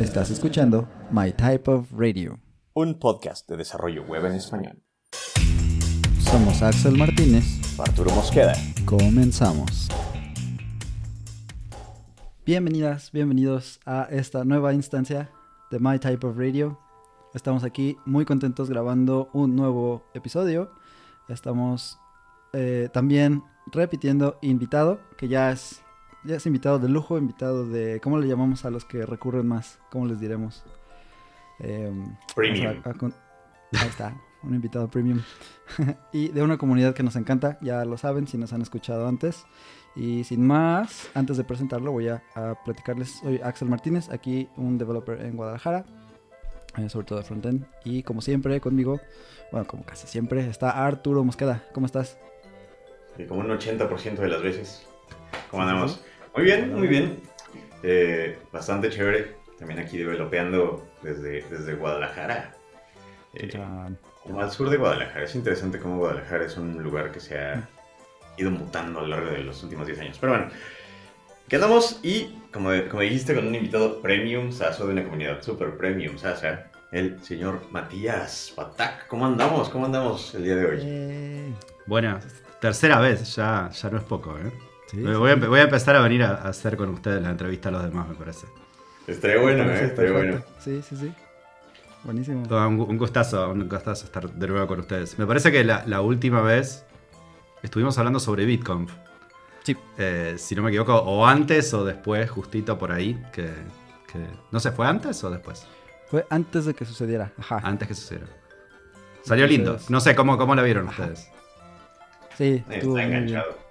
Estás escuchando My Type of Radio. Un podcast de desarrollo web en español. Somos Axel Martínez. Arturo Mosqueda. Comenzamos. Bienvenidas, bienvenidos a esta nueva instancia de My Type of Radio. Estamos aquí muy contentos grabando un nuevo episodio. Estamos eh, también repitiendo invitado, que ya es ya es invitado de lujo, invitado de... ¿Cómo le llamamos a los que recurren más? ¿Cómo les diremos? Em, premium. ahí está, un invitado premium. y de una comunidad que nos encanta, ya lo saben si nos han escuchado antes. Y sin más, antes de presentarlo, voy a, platicarles. Soy Axel Martínez, aquí un developer en Guadalajara, eh, sobre todo de frontend. Y como siempre, conmigo, bueno, como casi siempre, está Arturo Mosqueda. ¿Cómo estás? como un 80% de las veces. ¿Cómo andamos? Muy bien, muy bien. Eh, bastante chévere. También aquí developeando desde, desde Guadalajara. Eh, como al sur de Guadalajara. Es interesante cómo Guadalajara es un lugar que se ha ido mutando a lo largo de los últimos 10 años. Pero bueno, quedamos y, como, como dijiste, con un invitado premium, Saso de una comunidad super premium, Sasa, el señor Matías Patak. ¿Cómo andamos? ¿Cómo andamos el día de hoy? Eh... Bueno, tercera vez, ya, ya no es poco, ¿eh? Voy, a, empezar a venir a, hacer con ustedes la entrevista a los demás, me parece. Estaría bueno, ¿eh? Estaría bueno. Sí, sí, sí. Buenísimo. Un, gustazo, un gustazo estar de nuevo con ustedes. Me parece que la, última vez estuvimos hablando sobre BitConf. Sí. Eh, si no me equivoco, o antes o después, justito por ahí. Que, no sé, ¿fue antes o después? Fue antes de que sucediera. Ajá. Antes que sucediera. Salió lindo. No sé, ¿cómo, cómo la vieron ustedes? Sí, estuvo Está enganchado.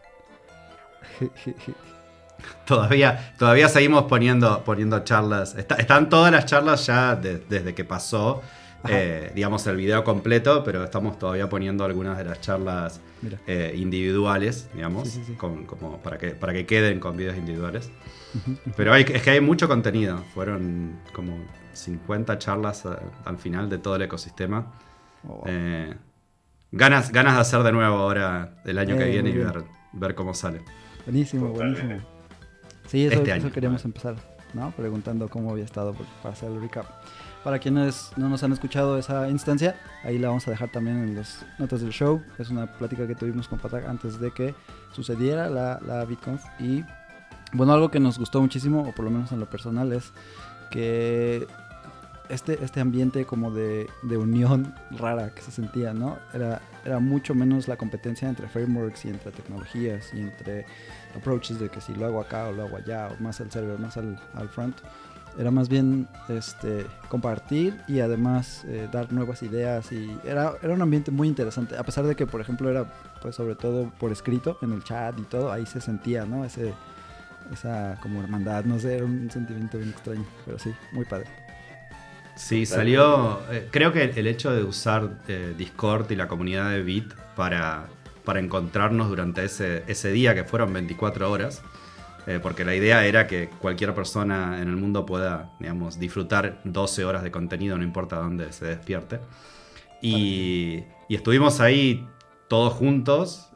todavía, todavía seguimos poniendo, poniendo charlas. están todas las charlas ya desde que pasó, eh, digamos, el video completo, pero estamos todavía poniendo algunas de las charlas eh, individuales, digamos, como para que, para que queden con videos individuales. Pero hay, es que hay mucho contenido. Fueron como 50 charlas eh, al final de todo el ecosistema. Oh, ganas, ganas de hacer de nuevo ahora el año que viene y ver, ver cómo sale. Buenísimo, buenísimo. Sí, eso, este queríamos empezar, ¿no? Preguntando cómo había estado para hacer el recap. Para quienes no nos han escuchado esa instancia, ahí la vamos a dejar también en las notas del show. Es una plática que tuvimos con Patak antes de que sucediera la, la BitConf. Y bueno, algo que nos gustó muchísimo, o por lo menos en lo personal, es que este, este ambiente como de, de, unión rara que se sentía, ¿no? Era, era mucho menos la competencia entre frameworks y entre tecnologías y entre approaches de que si lo hago acá o lo hago allá, o más al server, más al, al front. Era más bien este, compartir y además eh, dar nuevas ideas y era, era un ambiente muy interesante, a pesar de que, por ejemplo, era pues sobre todo por escrito en el chat y todo, ahí se sentía, ¿no? Ese, esa como hermandad, no sé, era un sentimiento bien extraño, pero sí, muy padre. Sí, salió. Eh, creo que el hecho de usar eh, Discord y la comunidad de Bit para, para encontrarnos durante ese, ese día, que fueron 24 horas, eh, porque la idea era que cualquier persona en el mundo pueda, digamos, disfrutar 12 horas de contenido, no importa dónde se despierte. Y, estuvimos ahí todos juntos,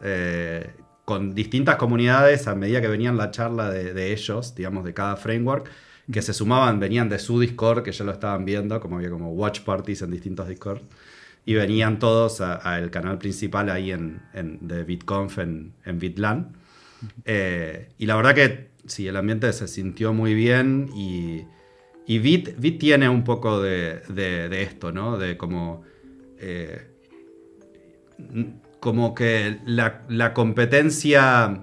con distintas comunidades a medida que venían la charla de, de ellos, digamos, de cada framework que se sumaban, venían de su Discord, que ya lo estaban viendo, como había como watch parties en distintos Discord, y venían todos al canal principal ahí en, de BitConf en, en BitLAN. Eh, y la verdad que sí, el ambiente se sintió muy bien y, y Bit, Bit tiene un poco de, de, esto, ¿no? De como... Eh, como que la, la competencia...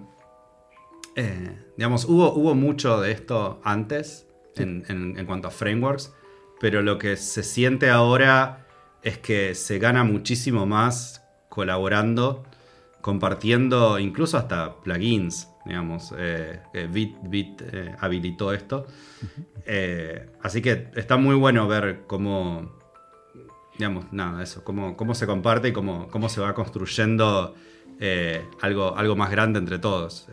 Eh, digamos, hubo, hubo mucho de esto antes, en, cuanto a frameworks, pero lo que se siente ahora es que se gana muchísimo más colaborando, compartiendo incluso hasta plugins, digamos. Eh, Bit, Bit eh, habilitó esto. Eh, así que está muy bueno ver cómo, digamos, nada, eso, cómo, cómo se comparte y cómo, cómo se va construyendo algo, algo más grande entre todos.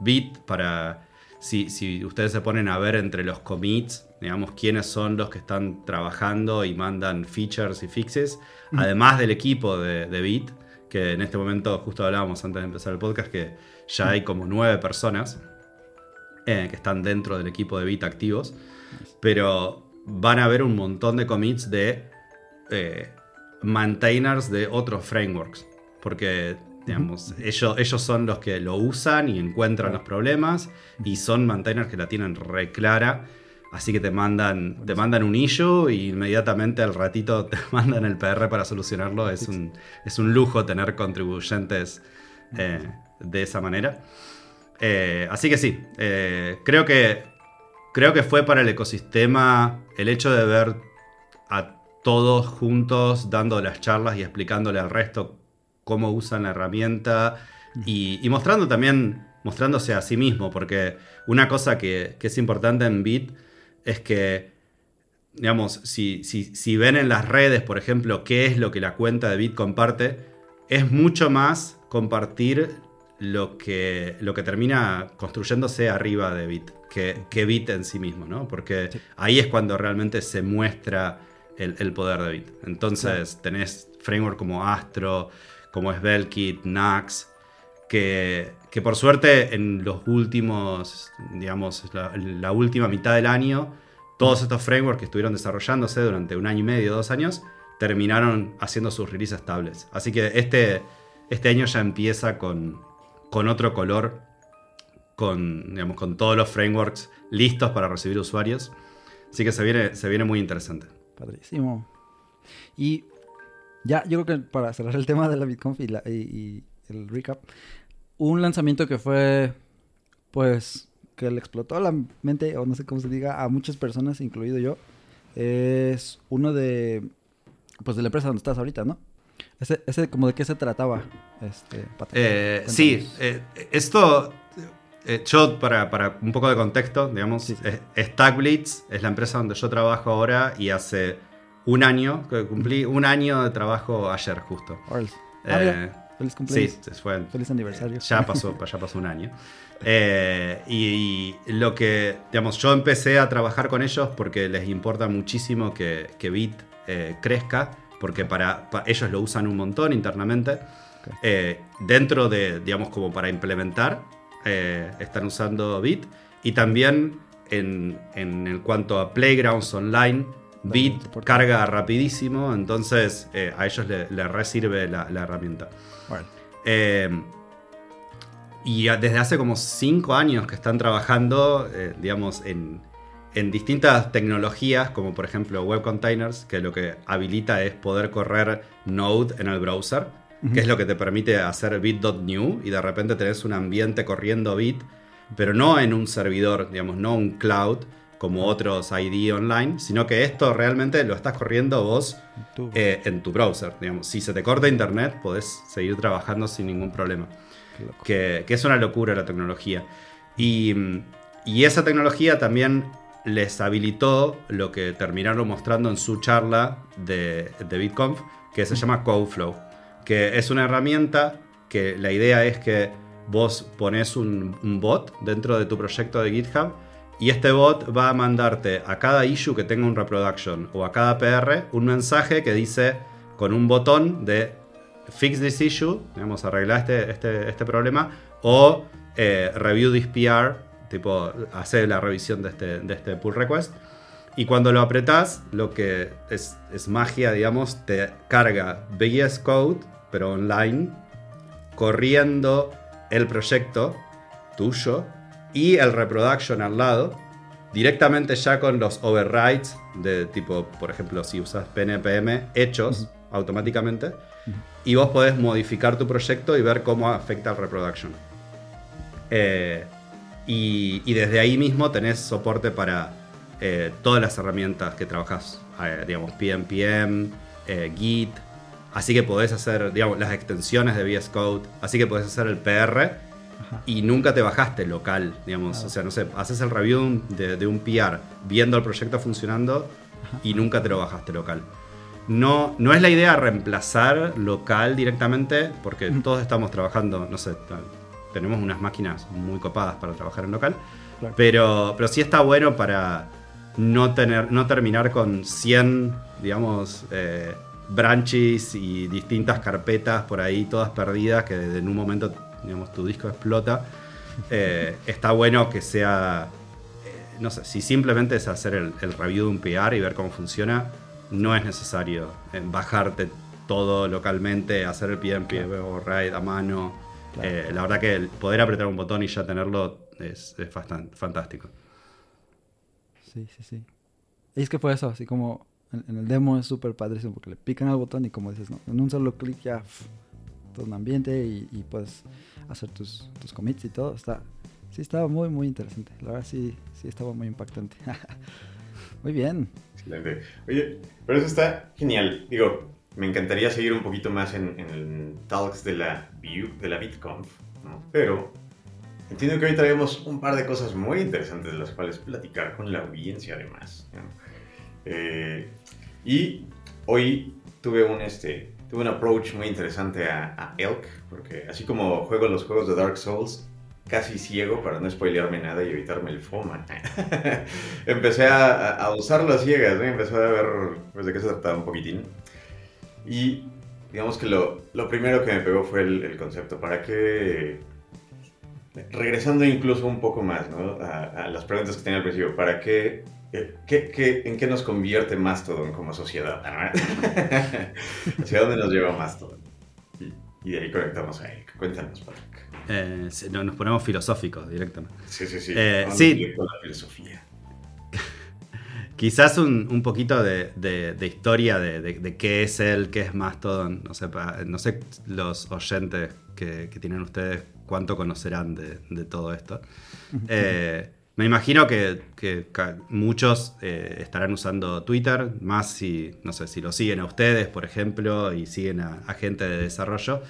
Bit para si, ustedes se ponen a ver entre los commits, digamos, quiénes son los que están trabajando y mandan features y fixes, además del equipo de, Bit, que en este momento, justo hablábamos antes de empezar el podcast, que ya hay como nueve personas eh, que están dentro del equipo de Bit activos, pero van a haber un montón de commits de eh, maintainers de otros frameworks. Porque, ellos, ellos son los que lo usan y encuentran los problemas y son maintainers que la tienen re clara. Así que te mandan, te mandan un issue y inmediatamente al ratito te mandan el PR para solucionarlo. Es un, es un lujo tener contribuyentes eh, de esa manera. Eh, así que sí, eh, creo, que, creo que fue para el ecosistema el hecho de ver a todos juntos dando las charlas y explicándole al resto cómo usan la herramienta y, mostrando también, mostrándose a sí mismo, porque una cosa que, que es importante en Bit es que, digamos, si, si, ven en las redes, por ejemplo, qué es lo que la cuenta de Bit comparte, es mucho más compartir lo que, lo que termina construyéndose arriba de Bit que, que Bit en sí mismo, ¿no? Porque ahí es cuando realmente se muestra el, poder de Bit. Entonces tenés framework como Astro, como Svelte, Nax, que, que por suerte en los últimos, digamos, la, última mitad del año, todos estos frameworks que estuvieron desarrollándose durante un año y medio, dos años, terminaron haciendo sus releases estables. Así que este, este año ya empieza con, con otro color, con, digamos, con todos los frameworks listos para recibir usuarios. Así que se viene, se viene muy interesante. Padrísimo. Y ya, yo creo que para cerrar el tema de la BitConf y el recap, un lanzamiento que fue, pues, que le explotó la mente, o no sé cómo se diga, a muchas personas, incluido yo, es uno de, pues, de la empresa donde estás ahorita, ¿no? Ese, ese como de qué se trataba, este, eh, sí, eh, esto, eh, yo, para, para, un poco de contexto, digamos, Stackblitz es la empresa donde yo trabajo ahora y hace un año, cumplí un año de trabajo ayer justo. Feliz cumpleaños. Sí, fue, Feliz aniversario. Ya pasó, ya pasó un año. Eh, y, lo que, digamos, yo empecé a trabajar con ellos porque les importa muchísimo que, que Bit eh, crezca, porque para, ellos lo usan un montón internamente. Eh, dentro de, digamos, como para implementar, están usando Bit. Y también en, en, cuanto a Playgrounds Online, Bit carga rapidísimo, entonces a ellos les le resirve la, la herramienta. Eh, y desde hace como cinco años que están trabajando, eh, digamos, en, distintas tecnologías, como por ejemplo Web Containers, que lo que habilita es poder correr Node en el browser, que es lo que te permite hacer bit.new y de repente tenés un ambiente corriendo bit, pero no en un servidor, digamos, no un cloud, como otros ID online, sino que esto realmente lo estás corriendo vos eh, en tu browser. Digamos. Si se te corta internet, podés seguir trabajando sin ningún problema. Que, es una locura la tecnología. Y, esa tecnología también les habilitó lo que terminaron mostrando en su charla de, de BitConf, que se llama CodeFlow, que es una herramienta que la idea es que vos pones un bot dentro de tu proyecto de GitHub y este bot va a mandarte a cada issue que tenga un reproduction o a cada PR un mensaje que dice con un botón de fix this issue, digamos, arreglar este, este, este problema, o eh, review this PR, tipo, hacer la revisión de este, de este pull request. Y cuando lo apretás, lo que es, es magia, digamos, te carga VS Code, pero online, corriendo el proyecto tuyo y el reproduction al lado, directamente ya con los overrides de tipo, por ejemplo, si usas PNPM hechos automáticamente, y vos podés modificar tu proyecto y ver cómo afecta el reproduction. Eh, y, desde ahí mismo tenés soporte para eh, todas las herramientas que trabajas, eh, digamos, PNPM, Git, así que podés hacer, digamos, las extensiones de VS Code, así que podés hacer el PR y nunca te bajaste local, digamos. O sea, no sé, haces el review de, un PR viendo el proyecto funcionando y nunca te lo bajaste local. No, no es la idea reemplazar local directamente, porque todos estamos trabajando, no sé, tenemos unas máquinas muy copadas para trabajar en local, pero, pero sí está bueno para no, tener, no terminar con 100, digamos, eh, branches y distintas carpetas por ahí, todas perdidas, que en un momento digamos, tu disco explota, eh, está bueno que sea, eh, no sé, si simplemente es hacer el, review de un PR y ver cómo funciona, no es necesario eh, bajarte todo localmente, hacer el PMP o RAID a mano. Eh, la verdad que el poder apretar un botón y ya tenerlo es, fantástico. Sí, sí, sí. Y es que fue eso, así como en, el demo es súper padrísimo porque le pican al botón y como dices, ¿no? en un solo clic ya todo un ambiente y, puedes hacer tus, tus commits y todo. Está, sí, estaba muy, muy interesante. La verdad sí, sí estaba muy impactante. muy bien. Excelente. Oye, pero eso está genial. Digo, me encantaría seguir un poquito más en, el talks de la de la BitConf. Pero entiendo que hoy traemos un par de cosas muy interesantes de las cuales platicar con la audiencia además. Eh, y hoy tuve un, este, tuve un approach muy interesante a, a, Elk, porque así como juego los juegos de Dark Souls, casi ciego para no spoilearme nada y evitarme el FOMA. Empecé a, a, usarlo a ciegas, ¿no? empecé a ver pues, de qué se trataba un poquitín. Y digamos que lo, lo primero que me pegó fue el, el, concepto. ¿Para qué? Regresando incluso un poco más ¿no? a, a las preguntas que tenía al principio, ¿para qué ¿Qué, qué, en qué nos convierte Mastodon como sociedad? ¿Hacia dónde nos lleva Mastodon? Y, de ahí conectamos a Eric. Cuéntanos, Patrick. Eh, nos ponemos filosóficos directamente. Sí, sí, sí. Eh, sí. la filosofía. Quizás un, un poquito de, de, historia de, de, qué es él, qué es Mastodon. No sé, no sé los oyentes que, que tienen ustedes cuánto conocerán de, todo esto. Eh, me imagino que, muchos eh, estarán usando Twitter, más si, no sé, si lo siguen a ustedes, por ejemplo, y siguen a, gente de desarrollo.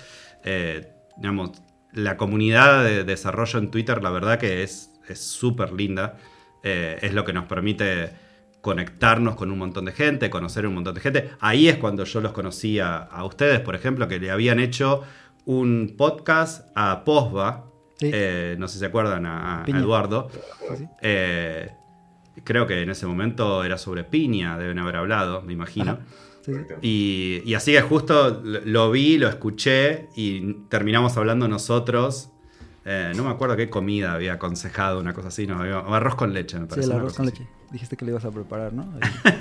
Eh, digamos, la comunidad de desarrollo en Twitter, la verdad que es súper linda. Eh, es lo que nos permite conectarnos con un montón de gente, conocer un montón de gente. Ahí es cuando yo los conocía a ustedes, por ejemplo, que le habían hecho un podcast a Posba, eh, no sé si se acuerdan a, Eduardo. Eh, creo que en ese momento era sobre Piña, deben haber hablado, me imagino. y, así que justo lo vi, lo escuché y terminamos hablando nosotros. Eh, no me acuerdo qué comida había aconsejado, una cosa así, no, arroz con leche, me parece. Sí, el arroz con leche. Dijiste que lo ibas a preparar, ¿no?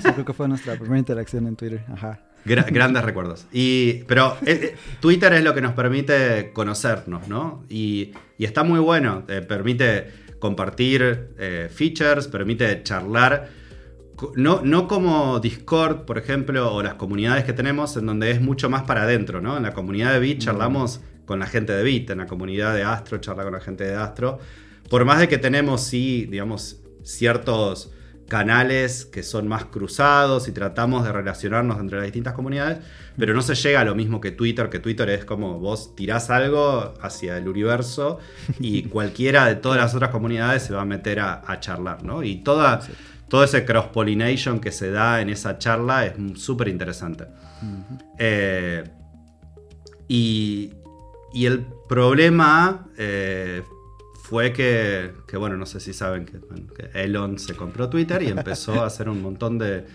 creo que fue nuestra primera interacción en Twitter. Ajá grandes recuerdos. Y, pero eh, eh, Twitter es lo que nos permite conocernos, ¿no? Y, está muy bueno, permite compartir eh, features, permite charlar. No, no, como Discord, por ejemplo, o las comunidades que tenemos, en donde es mucho más para adentro, ¿no? En la comunidad de Bit mm. Con la gente de Bit, en la comunidad de Astro charla con la gente de Astro. Por más de que tenemos, sí, digamos, ciertos canales que son más cruzados y tratamos de relacionarnos entre las distintas comunidades, pero no se llega a lo mismo que Twitter, que Twitter es como vos tirás algo hacia el universo y cualquiera de todas las otras comunidades se va a meter a, charlar, ¿no? Y toda, todo ese cross-pollination que se da en esa charla es súper interesante. Eh, y, y, el problema... Eh, fue que, bueno, no sé si saben que, Elon se compró Twitter y empezó a hacer un montón de,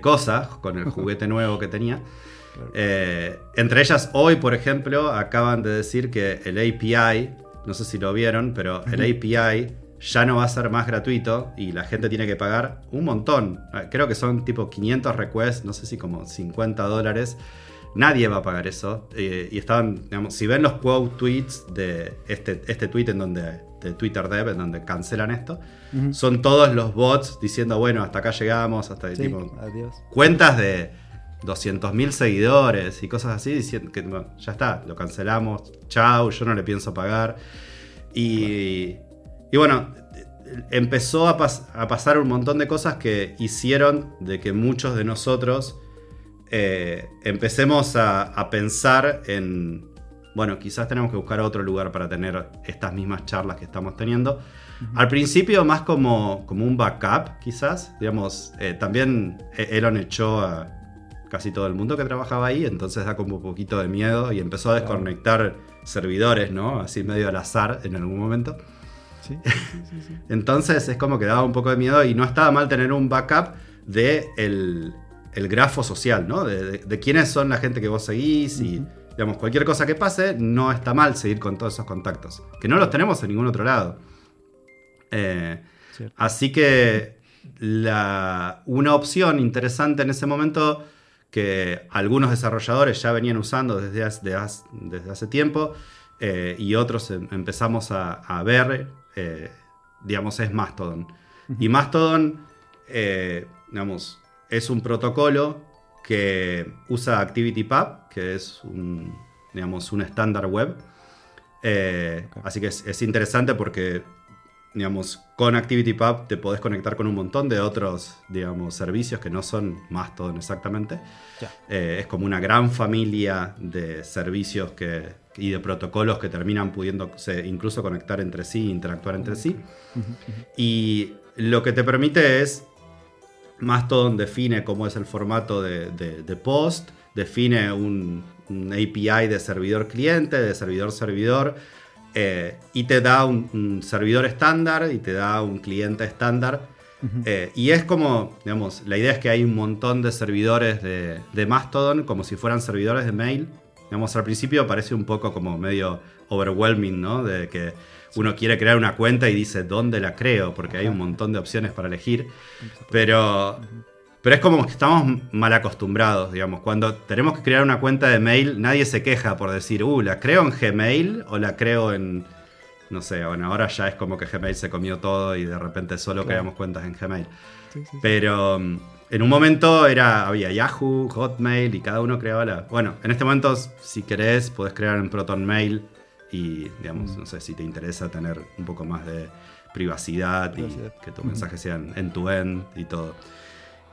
cosas con el juguete nuevo que tenía. Eh, entre ellas, hoy, por ejemplo, acaban de decir que el API, no sé si lo vieron, pero el API ya no va a ser más gratuito y la gente tiene que pagar un montón. Creo que son tipo 500 requests, no sé si como 50 dólares Nadie va a pagar eso. Eh, y estaban, digamos, si ven los quote tweets de este, este tweet en donde, de Twitter Dev, en donde cancelan esto, son todos los bots diciendo, bueno, hasta acá llegamos, hasta tipo, cuentas de 200.000 seguidores y cosas así, diciendo que ya está, lo cancelamos, chau, yo no le pienso pagar. Y, y bueno, empezó a, a pasar un montón de cosas que hicieron de que muchos de nosotros eh, empecemos a, pensar en, bueno, quizás tenemos que buscar otro lugar para tener estas mismas charlas que estamos teniendo. Al principio más como, como un backup, quizás. Digamos, eh, también e-, Elon echó a casi todo el mundo que trabajaba ahí, entonces da como un poquito de miedo y empezó a desconectar servidores, ¿no? Así medio al azar en algún momento. Sí, sí, sí, entonces es como que daba un poco de miedo y no estaba mal tener un backup de el, el grafo social, ¿no? De, quiénes son la gente que vos seguís y, digamos, cualquier cosa que pase, no está mal seguir con todos esos contactos. Que no los tenemos en ningún otro lado. Eh, Así que la, una opción interesante en ese momento que algunos desarrolladores ya venían usando desde hace, desde hace tiempo eh, y otros em, empezamos a, ver, eh, digamos, es Mastodon. Y Mastodon, digamos, es un protocolo que usa ActivityPub, que es un, digamos, un estándar web. Así que es, interesante porque digamos, con ActivityPub te podés conectar con un montón de otros, digamos, servicios que no son Mastodon exactamente. es como una gran familia de servicios que, y de protocolos que terminan pudiendo incluso conectar entre sí, interactuar entre sí. Y lo que te permite es, Mastodon define cómo es el formato de, post, define un, API de servidor-cliente, de servidor-servidor, eh, y te da un, servidor estándar y te da un cliente estándar. Eh, y es como, digamos, la idea es que hay un montón de servidores de, de Mastodon como si fueran servidores de mail Digamos, al principio parece un poco como medio overwhelming, ¿no? De que uno quiere crear una cuenta y dice, ¿dónde la creo? Porque hay un montón de opciones para elegir. Pero, pero es como que estamos mal acostumbrados, digamos. Cuando tenemos que crear una cuenta de mail, nadie se queja por decir, uh, ¿la creo en Gmail o la creo en... No sé, bueno, ahora ya es como que Gmail se comió todo y de repente solo creamos cuentas en Gmail. Pero en un momento era, había Yahoo, Hotmail y cada uno creaba la... Bueno, en este momento si querés podés crear en Proton Mail y, digamos, mm. no sé si te interesa tener un poco más de privacidad, y que tus mensajes sean end-to-end y todo.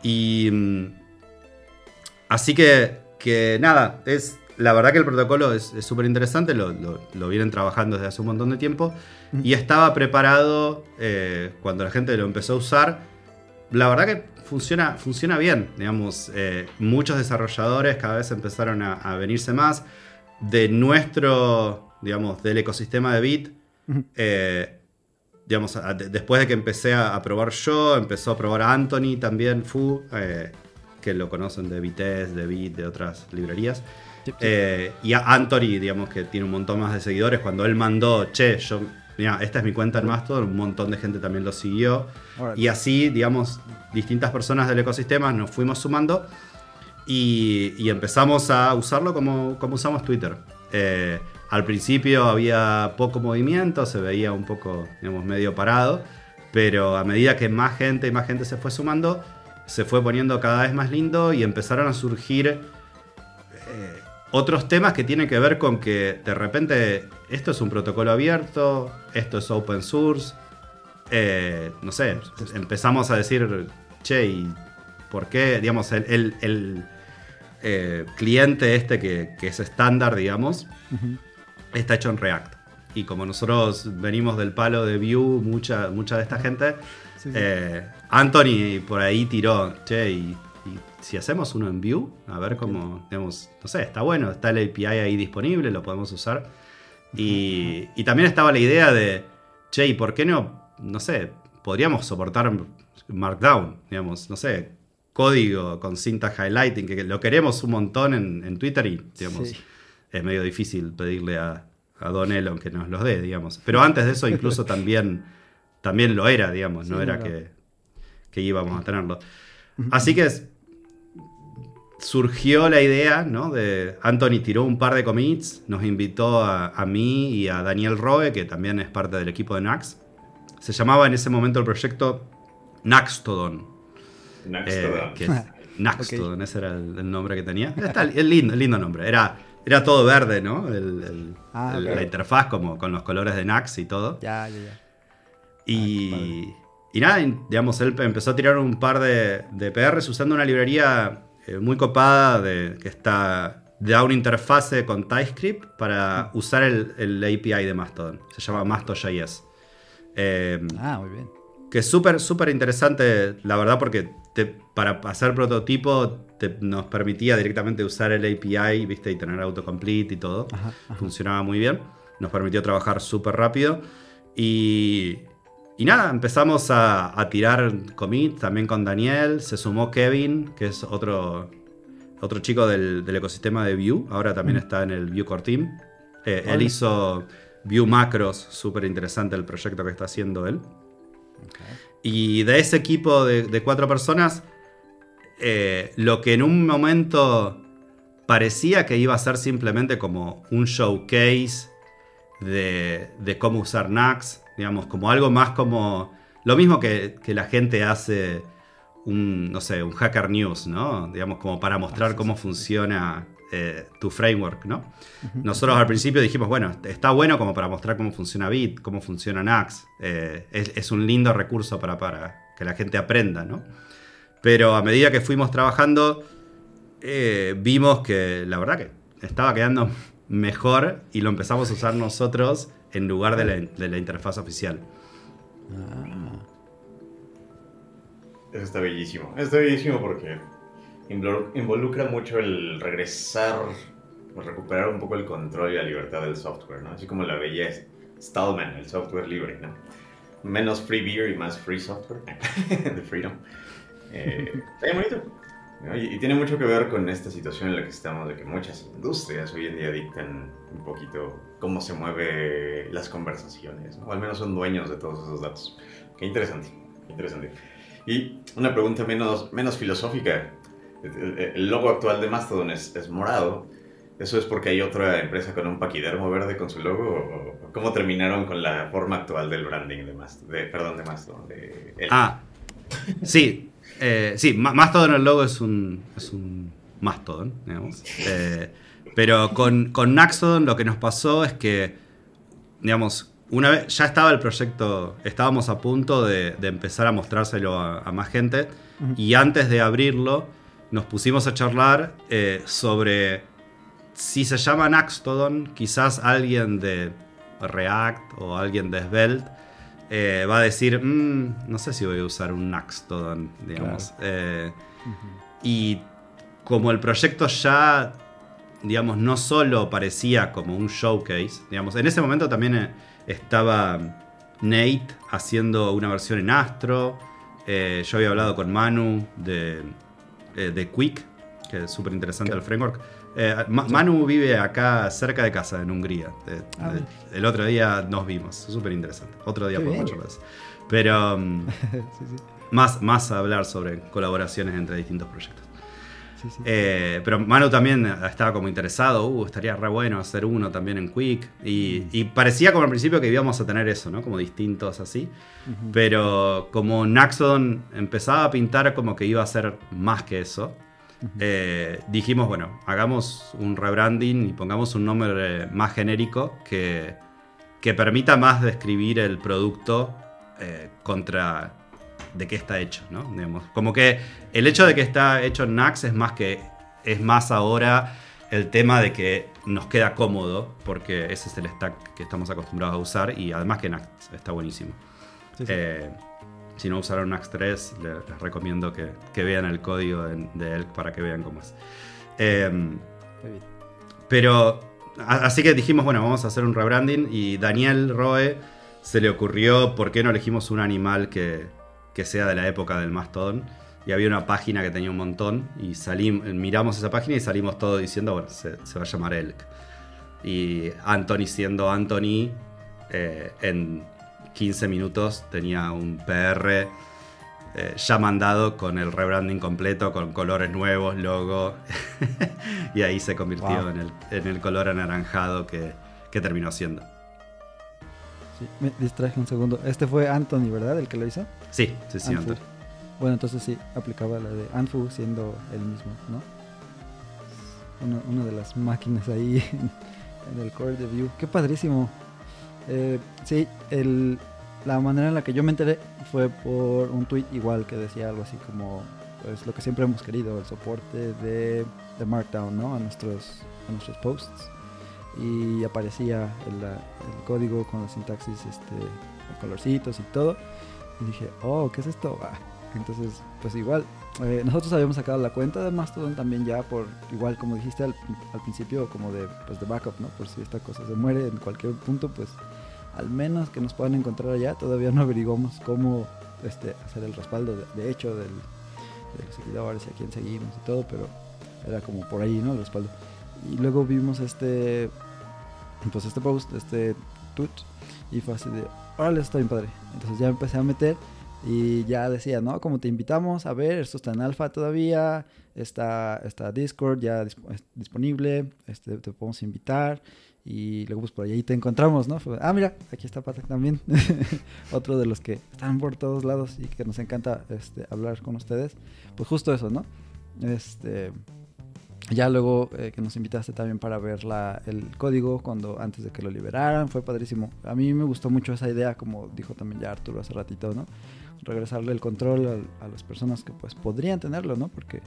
Y... Mm, así que, que nada, es... La verdad que el protocolo es súper interesante, lo, vienen trabajando desde hace un montón de tiempo y estaba preparado eh, cuando la gente lo empezó a usar. La verdad que funciona, funciona bien. Digamos, eh, muchos desarrolladores cada vez empezaron a, venirse más. De nuestro, digamos, del ecosistema de Bit, eh, digamos, después de que empecé a, probar yo, empezó a probar Anthony también, Fu, eh, que lo conocen de Vitesse, de Bit, de otras librerías. y a Anthony, digamos, que tiene un montón más de seguidores, cuando él mandó, che, yo mira, esta es mi cuenta en Mastodon, un montón de gente también lo siguió. Y así, digamos, distintas personas del ecosistema nos fuimos sumando y, empezamos a usarlo como, como usamos Twitter. Eh, al principio había poco movimiento, se veía un poco, digamos, medio parado, pero a medida que más gente y más gente se fue sumando, se fue poniendo cada vez más lindo y empezaron a surgir eh, otros temas que tienen que ver con que de repente esto es un protocolo abierto, esto es open source. Eh, no sé, empezamos a decir, che, ¿y por qué? Digamos, el, eh, cliente este que, es estándar, digamos, está hecho en React. Y como nosotros venimos del palo de Vue, mucha, mucha de esta gente, eh, Anthony por ahí tiró, che, y, si hacemos uno en Vue, a ver cómo, digamos, no sé, está bueno, está el API ahí disponible, lo podemos usar. Y, también estaba la idea de, che, ¿y por qué no, no sé, podríamos soportar Markdown, digamos, no sé, código con cinta highlighting, que lo queremos un montón en, Twitter y, digamos, es medio difícil pedirle a, Don Elon que nos los dé, digamos. Pero antes de eso incluso también, también lo era, digamos, no era que, que, íbamos a tenerlo. Así que surgió la idea, ¿no? De Anthony tiró un par de commits, nos invitó a, mí y a Daniel Roe, que también es parte del equipo de Nax. Se llamaba en ese momento el proyecto Naxtodon. Naxtodon. Eh, Naxtodon, ese era el, nombre que tenía. Está el lindo, lindo nombre. Era, era todo verde, ¿no? Ah, la interfaz como con los colores de Nax y todo. Ya, ya, ya. Y, y nada, digamos, él empezó a tirar un par de, de PRs usando una librería eh, muy copada de, que está da una interfase con TypeScript para usar el, API de Mastodon. Se llama Mastodon.js. Eh, ah, muy bien. Que es súper, súper interesante, la verdad, porque para hacer prototipo nos permitía directamente usar el API, ¿viste? Y tener autocomplete y todo. Funcionaba muy bien. Nos permitió trabajar súper rápido. Y, y nada, empezamos a, tirar commit también con Daniel. Se sumó Kevin, que es otro, otro chico del, ecosistema de Vue. Ahora también mm. está en el Vue Core Team. Eh, él hizo Vue Macros, súper interesante el proyecto que está haciendo él. Y de ese equipo de, cuatro personas, eh, lo que en un momento parecía que iba a ser simplemente como un showcase de, de cómo usar Nax, digamos, como algo más como lo mismo que, que, la gente hace un, no sé, un Hacker News, ¿no? Digamos, como para mostrar cómo funciona eh, tu framework, ¿no? Nosotros al principio dijimos, bueno, está bueno como para mostrar cómo funciona Bit, cómo funciona Nax. Eh, es, un lindo recurso para, para, que la gente aprenda, ¿no? Pero a medida que fuimos trabajando, eh, vimos que la verdad que estaba quedando mejor y lo empezamos a usar nosotros en lugar de la, de la interfaz oficial. Ah. Eso está bellísimo. Está bellísimo porque involucra mucho el regresar, recuperar un poco el control y la libertad del software, ¿no? Así como la belleza Stallman, el software libre, ¿no? Menos free beer y más free software, de freedom. Eh, está bonito. Y, tiene mucho que ver con esta situación en la que estamos, de que muchas industrias hoy en día dictan un poquito cómo se mueven las conversaciones, o al menos son dueños de todos esos datos. Qué interesante, qué interesante. Y una pregunta menos, menos filosófica. El logo actual de Mastodon es, es morado. ¿Eso es porque hay otra empresa con un paquidermo verde con su logo? ¿O cómo terminaron con la forma actual del branding de Mastodon? De, perdón, de Mastodon. ah, sí. Eh, sí, Mastodon el logo es un, es un Mastodon, digamos. Eh, pero con, con Naxodon lo que nos pasó es que, digamos, una vez ya estaba el proyecto, estábamos a punto de, empezar a mostrárselo a, más gente y antes de abrirlo nos pusimos a charlar eh, sobre si se llama Naxtodon, quizás alguien de React o alguien de Svelte eh, va a decir, mm, no sé si voy a usar un Naxtodon, digamos. Eh, y como el proyecto ya, digamos, no solo parecía como un showcase, digamos, en ese momento también estaba Nate haciendo una versión en Astro. yo había hablado con Manu de eh, de Quick, que es súper interesante el framework. Eh, Manu vive acá cerca de casa, en Hungría. Ah, el otro día nos vimos, súper interesante. Otro día podemos hablar Pero mm, Más, más hablar sobre colaboraciones entre distintos proyectos. Eh, pero Manu también estaba como interesado, uh, estaría re bueno hacer uno también en Quick. Y, parecía como al principio que íbamos a tener eso, ¿no? Como distintos así. Pero como Naxodon empezaba a pintar como que iba a ser más que eso, eh, dijimos, bueno, hagamos un rebranding y pongamos un nombre más genérico que, que permita más describir el producto eh, contra de qué está hecho, ¿no? como que el hecho de que está hecho en Nax es más que es más ahora el tema de que nos queda cómodo porque ese es el stack que estamos acostumbrados a usar y además que Nax está buenísimo. Eh, si no usaron Nax 3, les, recomiendo que, vean el código de, él para que vean cómo es. Em, pero así que dijimos, bueno, vamos a hacer un rebranding y Daniel Roe se le ocurrió por qué no elegimos un animal que, que sea de la época del Mastodon. Y había una página que tenía un montón. Y salimos, miramos esa página y salimos todos diciendo, bueno, se, va a llamar Elk. Y Anthony siendo Anthony, eh, en 15 minutos tenía un PR eh, ya mandado con el rebranding completo, con colores nuevos, logo. y ahí se convirtió en, el, color anaranjado que, que terminó siendo. Sí, me distraje un segundo. Este fue Anthony, ¿verdad? El que lo hizo. Sí, sí, sí, Anthony. Bueno, entonces sí, aplicaba la de Anfu siendo el mismo, ¿no? una de las máquinas ahí en el core de Vue. Qué padrísimo. Eh, sí, el, la manera en la que yo me enteré fue por un tweet igual que decía algo así como pues lo que siempre hemos querido, el soporte de, de Markdown, ¿no? A nuestros, a nuestros posts y aparecía el, código con la sintaxis, este, colorcitos y todo. Y dije, oh, ¿qué es esto? Ah, entonces, pues igual, eh, nosotros habíamos sacado la cuenta de Mastodon también ya por, igual como dijiste al, principio, como de, pues de backup, ¿no? Por si esta cosa se muere en cualquier punto, pues al menos que nos puedan encontrar allá. Todavía no averiguamos cómo este, hacer el respaldo de, hecho del, de los seguidores y a quién seguimos y todo, pero era como por ahí, ¿no? El respaldo. Y luego vimos este pues este post, este tweet, y fue así de, órale, está bien padre. Entonces ya empecé a meter y ya decía, ¿no? Como te invitamos a ver, esto está en alfa todavía, está, está Discord ya disponible, este, te podemos invitar. Y luego pues por ahí te encontramos, ¿no? ah, mira, aquí está Patrick también. Otro de los que están por todos lados y que nos encanta este, hablar con ustedes. Pues justo eso, ¿no? Este, ya luego eh, que nos invitaste también para ver la, el código cuando antes de que lo liberaran, fue padrísimo. A mí me gustó mucho esa idea, como dijo también ya Arturo hace ratito, ¿no? Regresarle el control a, las personas que pues podrían tenerlo, ¿no? Porque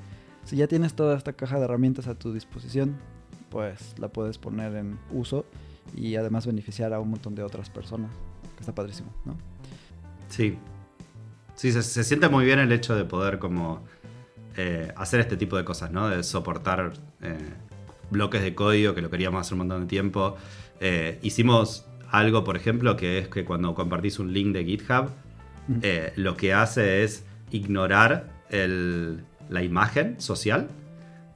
si ya tienes toda esta caja de herramientas a tu disposición, pues la puedes poner en uso y además beneficiar a un montón de otras personas, está padrísimo, ¿no? Sí. Sí, se, siente muy bien el hecho de poder como eh, hacer este tipo de cosas, ¿no? De soportar eh, bloques de código, que lo queríamos hacer un montón de tiempo. Eh, hicimos algo, por ejemplo, que es que cuando compartís un link de GitHub, lo que hace es ignorar la imagen social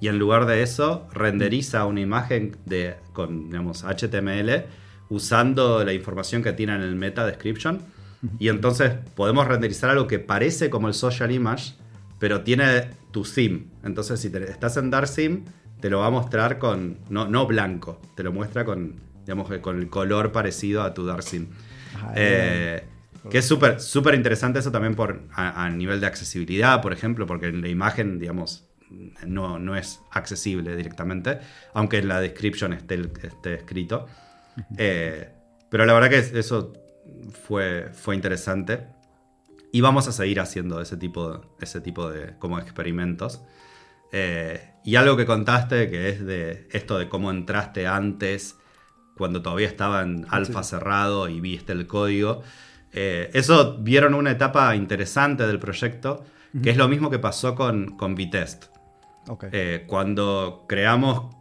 y en lugar de eso renderiza una imagen de, con digamos, HTML usando la información que tiene en el meta description. Y entonces podemos renderizar algo que parece como el social image, pero tiene tu theme. Entonces si estás en DarkSim, te lo va a mostrar con, no, no blanco, te lo muestra con, digamos, con el color parecido a tu DarkSim. Eh, que es súper súper interesante eso también por, a, a, nivel de accesibilidad, por ejemplo, porque en la imagen, digamos, no, no es accesible directamente, aunque en la description esté, esté escrito. Eh, pero la verdad que eso fue, fue interesante. Y vamos a seguir haciendo ese tipo, ese tipo de como experimentos. Eh, y algo que contaste, que es de esto de cómo entraste antes, cuando todavía estaba en alfa cerrado y viste el código. Eh, eso vieron una etapa interesante del proyecto, que es lo mismo que pasó con, con Vitest. Eh, cuando creamos,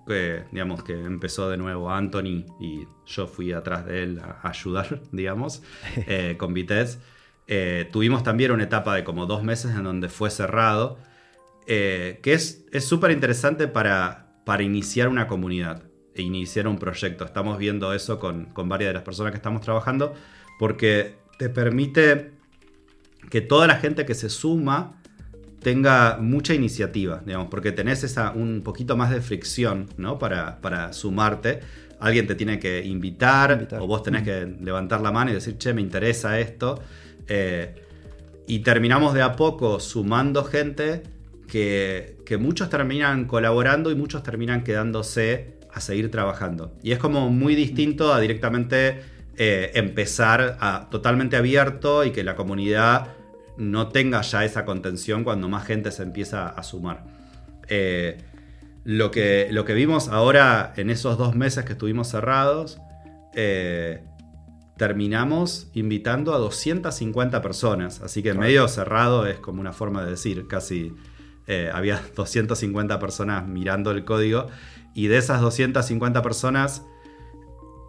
digamos que empezó de nuevo Anthony y yo fui atrás de él a, ayudar, digamos, eh, con Vitesse, eh, tuvimos también una etapa de como dos meses en donde fue cerrado, que es súper interesante para, para iniciar una comunidad e iniciar un proyecto. Estamos viendo eso con, con varias de las personas que estamos trabajando, porque te permite que toda la gente que se suma tenga mucha iniciativa, digamos, porque tenés esa, un poquito más de fricción, ¿no? Para, para sumarte. Alguien te tiene que invitar, o vos tenés mm. que levantar la mano y decir, che, me interesa esto. Eh, y terminamos de a poco sumando gente que, muchos terminan colaborando y muchos terminan quedándose a seguir trabajando. Y es como muy distinto a directamente eh, empezar a, totalmente abierto y que la comunidad no tenga ya esa contención cuando más gente se empieza a sumar. Eh, lo, que, lo que vimos ahora en esos dos meses que estuvimos cerrados, terminamos invitando a 250 personas, así que medio cerrado es como una forma de decir, casi eh, había 250 personas mirando el código y de esas 250 personas,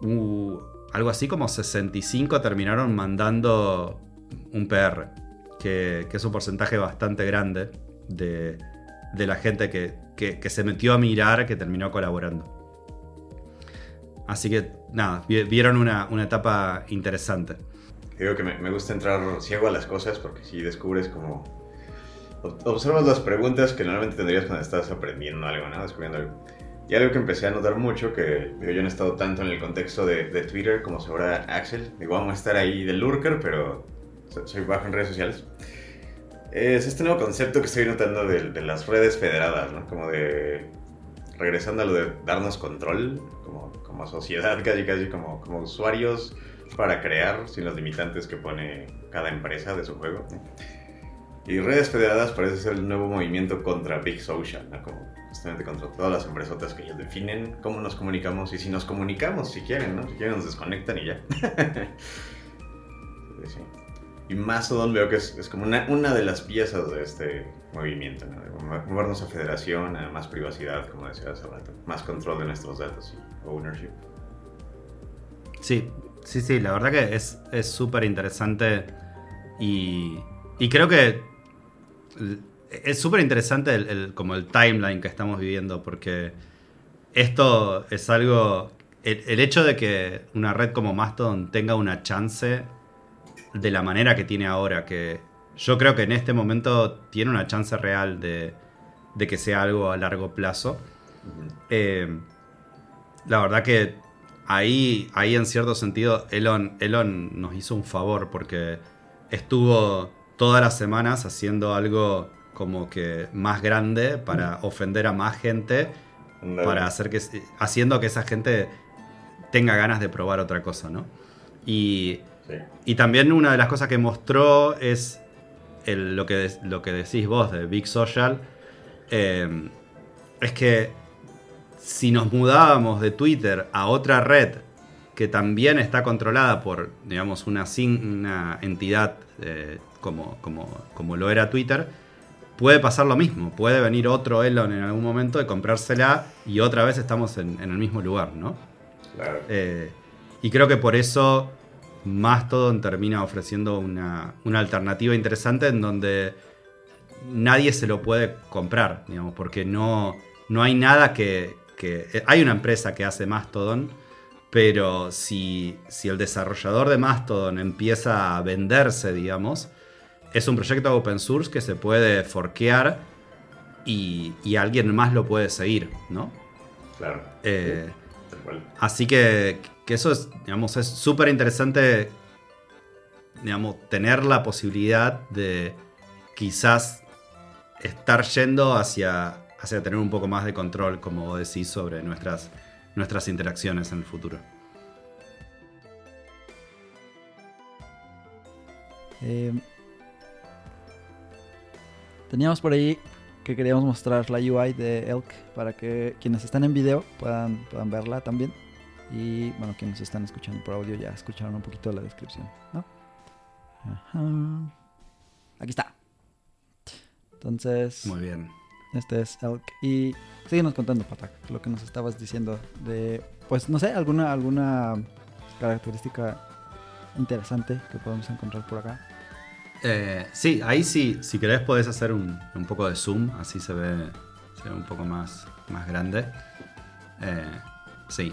uh, algo así como 65 terminaron mandando un PR que, es un porcentaje bastante grande de, la gente que, se metió a mirar que terminó colaborando. Así que nada, vieron una, etapa interesante. Digo que me, gusta entrar ciego a las cosas porque si descubres como... Observas las preguntas que normalmente tendrías cuando estás aprendiendo algo, ¿no? Descubriendo algo. Y algo que empecé a notar mucho, que digo, yo no he estado tanto en el contexto de, Twitter como ahora Axel. Digo, vamos a estar ahí de lurker, pero soy bajo en redes sociales, es este nuevo concepto que estoy notando de, las redes federadas, ¿no? Como de, regresando a lo de darnos control, como, como sociedad, casi casi como, como usuarios para crear sin los limitantes que pone cada empresa de su juego. Y redes federadas parece ser el nuevo movimiento contra Big Social, ¿no? Como justamente contra todas las empresotas que ellos definen cómo nos comunicamos y si nos comunicamos, si quieren, ¿no? Si quieren nos desconectan y ya. sí. Y Mastodon veo que es, como una, una, de las piezas de este movimiento, ¿no? movernos a federación, a más privacidad, como decía hace rato, más control de nuestros datos y ownership. Sí, sí, sí, la verdad que es súper interesante y, y, creo que es súper interesante el, como el timeline que estamos viviendo porque esto es algo, el hecho de que una red como Mastodon tenga una chance de la manera que tiene ahora, que yo creo que en este momento tiene una chance real de, que sea algo a largo plazo. Eh, la verdad que ahí, ahí en cierto sentido Elon, Elon nos hizo un favor porque estuvo todas las semanas haciendo algo como que más grande para ofender a más gente, para hacer que haciendo que esa gente tenga ganas de probar otra cosa, ¿no? Y, y también una de las cosas que mostró es lo, que, lo que decís vos de Big Social, eh, es que si nos mudábamos de Twitter a otra red que también está controlada por, digamos, una, una entidad eh, como, como, como lo era Twitter, puede pasar lo mismo. Puede venir otro Elon en algún momento y comprársela y otra vez estamos en, el mismo lugar, ¿no? Claro. Eh, y creo que por eso Mastodon termina ofreciendo una, alternativa interesante en donde nadie se lo puede comprar, digamos, porque no, no hay nada que, Hay una empresa que hace Mastodon, pero si, si el desarrollador de Mastodon empieza a venderse, digamos, es un proyecto open source que se puede forquear y, alguien más lo puede seguir, ¿no? Claro. Eh, así que, eso es, digamos, es súper interesante, digamos, tener la posibilidad de quizás estar yendo hacia, hacia tener un poco más de control, como decís, sobre nuestras, nuestras interacciones en el futuro. Eh, Teníamos por ahí que queríamos mostrar la UI de Elk para que quienes están en video puedan, puedan verla también. Y bueno, quienes están escuchando por audio ya escucharon un poquito la descripción, ¿no? Aquí está. Entonces. Muy bien. Este es Elk. Y síguenos contando, Patak, lo que nos estabas diciendo de, pues no sé, alguna, alguna característica interesante que podemos encontrar por acá. Eh, sí, ahí sí, si querés podés hacer un, poco de zoom, así se ve, un poco más, más grande. Eh, sí.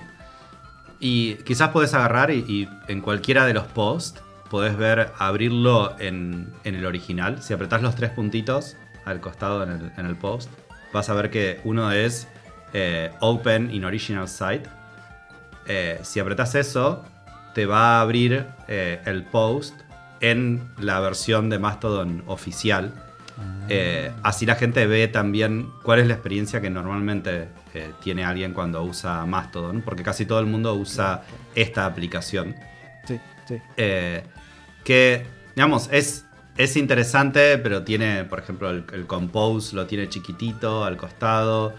Y quizás podés agarrar y, en cualquiera de los posts podés ver abrirlo en, el original. Si apretás los tres puntitos al costado en el, post, vas a ver que uno es eh, Open in Original Site. si apretás eso, te va a abrir el post en la versión de Mastodon oficial. Eh, así la gente ve también cuál es la experiencia que normalmente eh, tiene alguien cuando usa Mastodon, porque casi todo el mundo usa esta aplicación. Sí, sí. Eh, que, digamos, es, es interesante, pero tiene, por ejemplo, el, el Compose lo tiene chiquitito al costado.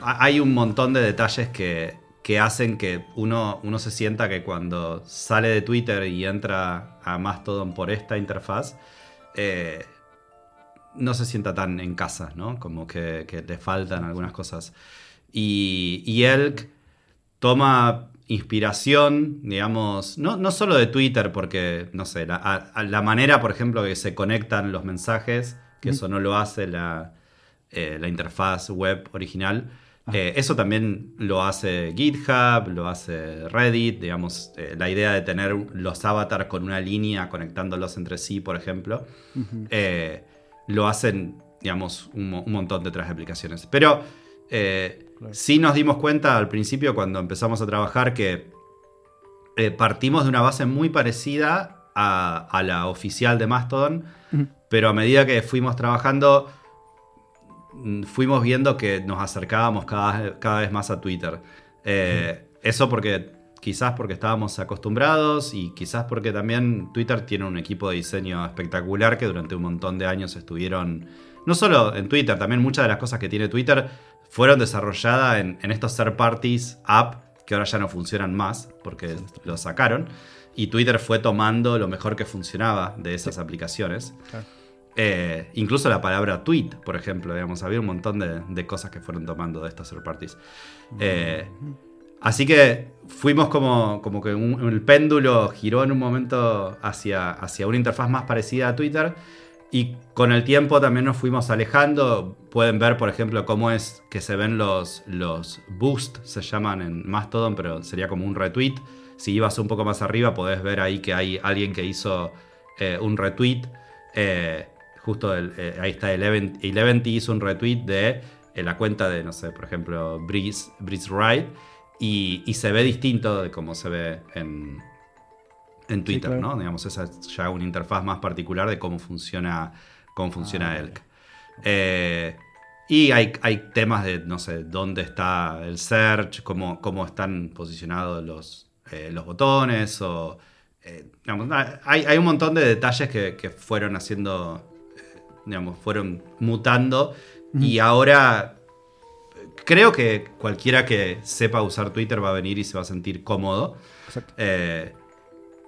hay un montón de detalles que, que hacen que uno, uno se sienta que cuando sale de Twitter y entra a Mastodon por esta interfaz, eh, no se sienta tan en casa, ¿no? Como que, le faltan algunas cosas. Y, y Elk toma inspiración, digamos, no, no, solo de Twitter, porque, no sé, la, la, manera, por ejemplo, que se conectan los mensajes, que eso no lo hace la, eh, la interfaz web original, eh, eso también lo hace GitHub, lo hace Reddit, digamos, eh, la idea de tener los avatars con una línea conectándolos entre sí, por ejemplo, lo hacen, digamos, un, montón de otras aplicaciones. Pero sí nos dimos cuenta al principio cuando empezamos a trabajar que partimos de una base muy parecida a, la oficial de Mastodon, pero a medida que fuimos trabajando Mm, fuimos viendo que nos acercábamos cada, cada vez más a Twitter. Eh, eso porque quizás porque estábamos acostumbrados y quizás porque también Twitter tiene un equipo de diseño espectacular que durante un montón de años estuvieron, no solo en Twitter, también muchas de las cosas que tiene Twitter fueron desarrolladas en, estos third parties app que ahora ya no funcionan más porque lo sacaron. Y Twitter fue tomando lo mejor que funcionaba de esas aplicaciones. Eh, incluso la palabra tweet, por ejemplo, digamos, había un montón de, cosas que fueron tomando de estas third parties. Eh, así que fuimos como, como que el péndulo giró en un momento hacia, hacia una interfaz más parecida a Twitter. Y con el tiempo también nos fuimos alejando. Pueden ver, por ejemplo, cómo es que se ven los, los boosts, se llaman en Mastodon, pero sería como un retweet. si ibas un poco más arriba, podés ver ahí que hay alguien que hizo eh, un retweet. Eh, justo ahí está Eleven, hizo un retweet de la cuenta de, no sé, por ejemplo, Breeze, Breeze Ride. Y, se ve distinto de cómo se ve en, en Twitter, ¿no? Digamos, esa es ya una interfaz más particular de cómo funciona, cómo funciona ah, Elk. Eh, y hay, hay, temas de, no sé, dónde está el search, cómo, cómo están posicionados los, eh, los botones, o... Eh, hay, hay, un montón de detalles que, fueron haciendo, digamos, fueron mutando y ahora creo que cualquiera que sepa usar Twitter va a venir y se va a sentir cómodo.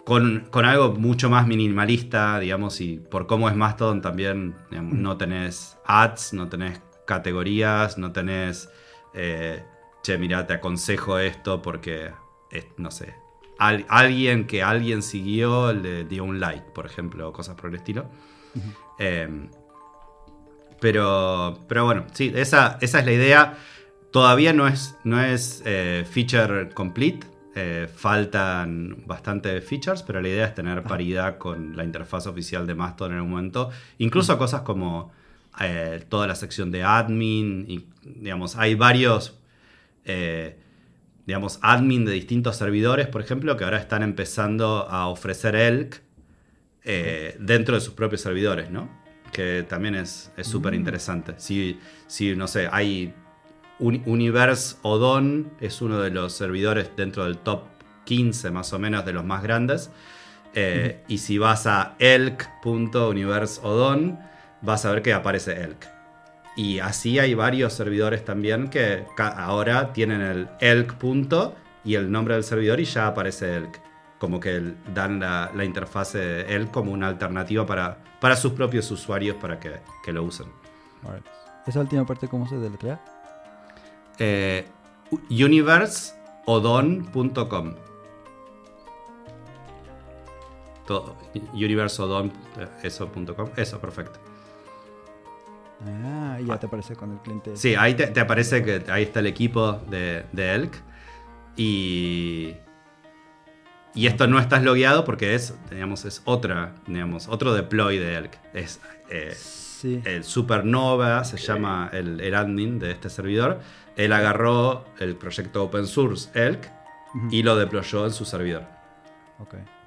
con, con, algo mucho más minimalista, digamos, y por cómo es Mastodon también no tenés ads, no tenés categorías, no tenés, eh, che, mira, te aconsejo esto porque, no sé, alguien que alguien siguió le dio un like, por ejemplo, cosas por el estilo. Em, pero, pero bueno, sí, esa, esa es la idea. Todavía no es, no es eh, feature complete. Eh, faltan bastante features, pero la idea es tener paridad con la interfaz oficial de Mastodon en un momento. Incluso cosas como eh, toda la sección de admin, y, digamos, hay varios, eh, digamos, admin de distintos servidores, por ejemplo, que ahora están empezando a ofrecer ELK dentro de sus propios servidores, ¿no? Que también es súper interesante. Si, si, no sé, hay Universe Odon, es uno de los servidores dentro del top 15 más o menos de los más grandes. Y si vas a elk.universeodon, vas a ver que aparece Elk. Y así hay varios servidores también que ahora tienen el Elk punto y el nombre del servidor y ya aparece Elk. Como que dan la, la interfaz de Elk como una alternativa para, para sus propios usuarios para que, lo usen. ¿Esa última parte cómo se deletrea? Eh, universeodon.com universeodon, eh, eso.com, eso, perfecto. Ah, ya te aparece con el cliente. Sí, ahí te, aparece que ahí está el equipo de, Elk. Y. Y esto no estás logueado porque es, digamos, es otra, digamos, otro deploy de Elk. Es eh, el Supernova, se llama el, admin de este servidor. Él agarró el proyecto open source Elk y lo deployó en su servidor.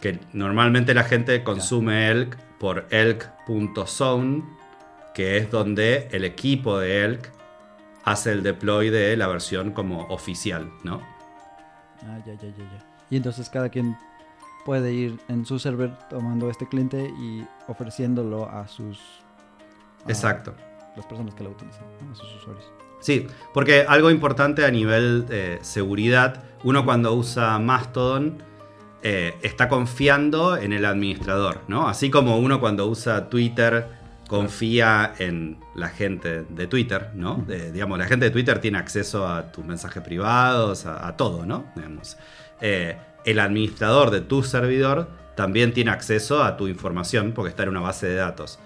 Que normalmente la gente consume Elk por elk.zone que es donde el equipo de Elk hace el deploy de la versión como oficial, ¿no? Ah, ya, ya, ya, ya. Y entonces cada quien puede ir en su server tomando este cliente y ofreciéndolo a sus... Exacto. Las personas que lo utilizan, a sus usuarios. Sí, porque algo importante a nivel de seguridad, uno cuando usa Mastodon eh, está confiando en el administrador, ¿no? Así como uno cuando usa Twitter confía en la gente de Twitter, ¿no? digamos, la gente de Twitter tiene acceso a tus mensajes privados, a, todo, ¿no? Eh, el administrador de tu servidor también tiene acceso a tu información porque está en una base de datos.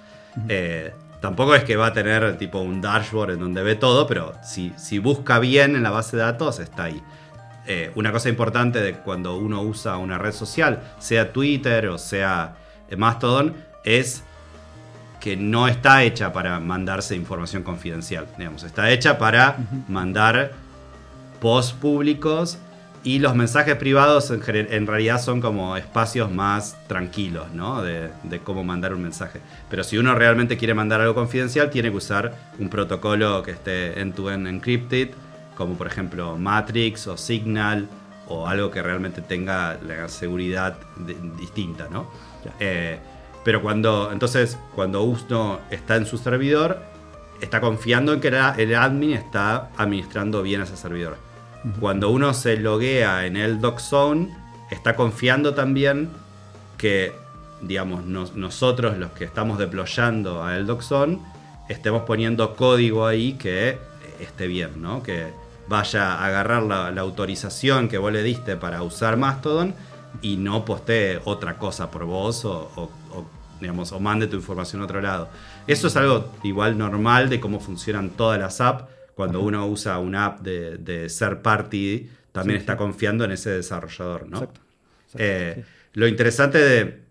Eh, tampoco es que va a tener tipo un dashboard en donde ve todo, pero si, si busca bien en la base de datos, está ahí. Eh, una cosa importante de cuando uno usa una red social, sea Twitter o sea Mastodon, es que no está hecha para mandarse información confidencial, digamos, está hecha para mandar posts públicos y los mensajes privados en, realidad son como espacios más tranquilos, ¿no? De, cómo mandar un mensaje. Pero si uno realmente quiere mandar algo confidencial, tiene que usar un protocolo que esté end-to-end encrypted, como por ejemplo Matrix o Signal, o algo que realmente tenga la seguridad distinta, ¿no? Eh, pero cuando, entonces, cuando uno está en su servidor, está confiando en que el admin está administrando bien ese servidor. Cuando uno se loguea en el DocZone, está confiando también que, digamos, nosotros los que estamos deployando a el DocZone, estemos poniendo código ahí que esté bien, ¿no? Que vaya a agarrar la, autorización que vos le diste para usar Mastodon y no postee otra cosa por vos o digamos, o mande tu información a otro lado. Eso es algo igual normal de cómo funcionan todas las apps. Cuando uno usa una app de, de third party, también está confiando en ese desarrollador, ¿no? Exacto. Eh, lo interesante de,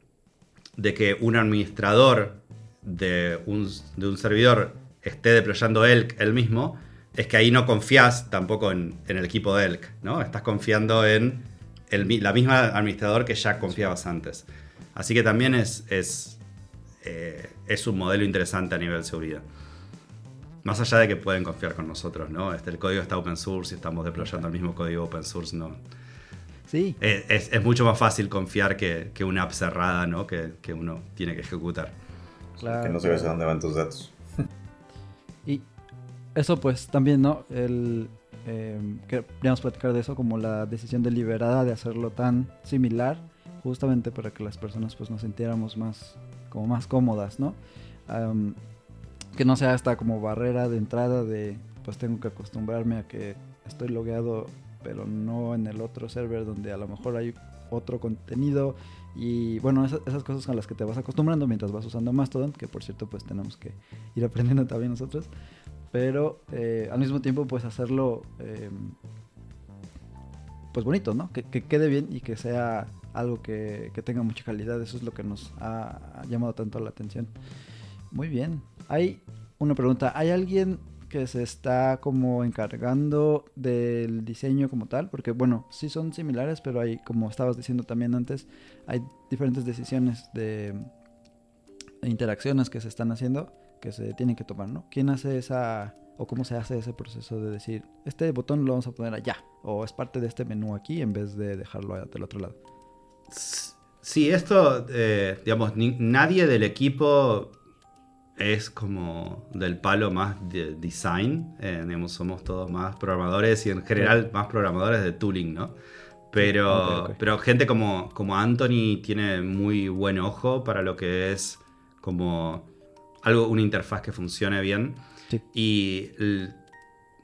de, que un administrador de un, de un servidor esté deployando Elk él mismo es que ahí no confías tampoco en, el equipo de Elk, ¿no? Estás confiando en la misma administrador que ya confiabas antes. Así que también es, es, eh, es un modelo interesante a nivel de seguridad. Más allá de que pueden confiar con nosotros, ¿no? Este, el código está open source y estamos deployando el mismo código open source, ¿no? Sí. Es, mucho más fácil confiar que, una app cerrada, ¿no? Que, uno tiene que ejecutar. Que no sabes a dónde van tus datos. y eso pues también, ¿no? El, eh, queríamos platicar de eso como la decisión deliberada de hacerlo tan similar, justamente para que las personas pues nos sintiéramos más, como más cómodas, ¿no? Que no sea esta como barrera de entrada de pues tengo que acostumbrarme a que estoy logueado pero no en el otro server donde a lo mejor hay otro contenido y bueno, esas, cosas a las que te vas acostumbrando mientras vas usando Mastodon, que por cierto pues tenemos que ir aprendiendo también nosotros pero eh, al mismo tiempo pues hacerlo eh, pues bonito, ¿no? Que, quede bien y que sea algo que, tenga mucha calidad, eso es lo que nos ha, llamado tanto la atención. Muy bien, hay una pregunta, ¿hay alguien que se está como encargando del diseño como tal? Porque bueno, sí son similares, pero hay, como estabas diciendo también antes, hay diferentes decisiones de interacciones que se están haciendo que se tienen que tomar, ¿no? ¿Quién hace esa o cómo se hace ese proceso de decir, este botón lo vamos a poner allá o es parte de este menú aquí en vez de dejarlo del otro lado? Sí, esto, eh, digamos, nadie del equipo es como del palo más de design, eh, digamos, somos todos más programadores y en general más programadores de tooling, ¿no? Pero, pero gente como, como Anthony tiene muy buen ojo para lo que es como algo, una interfaz que funcione bien. Y,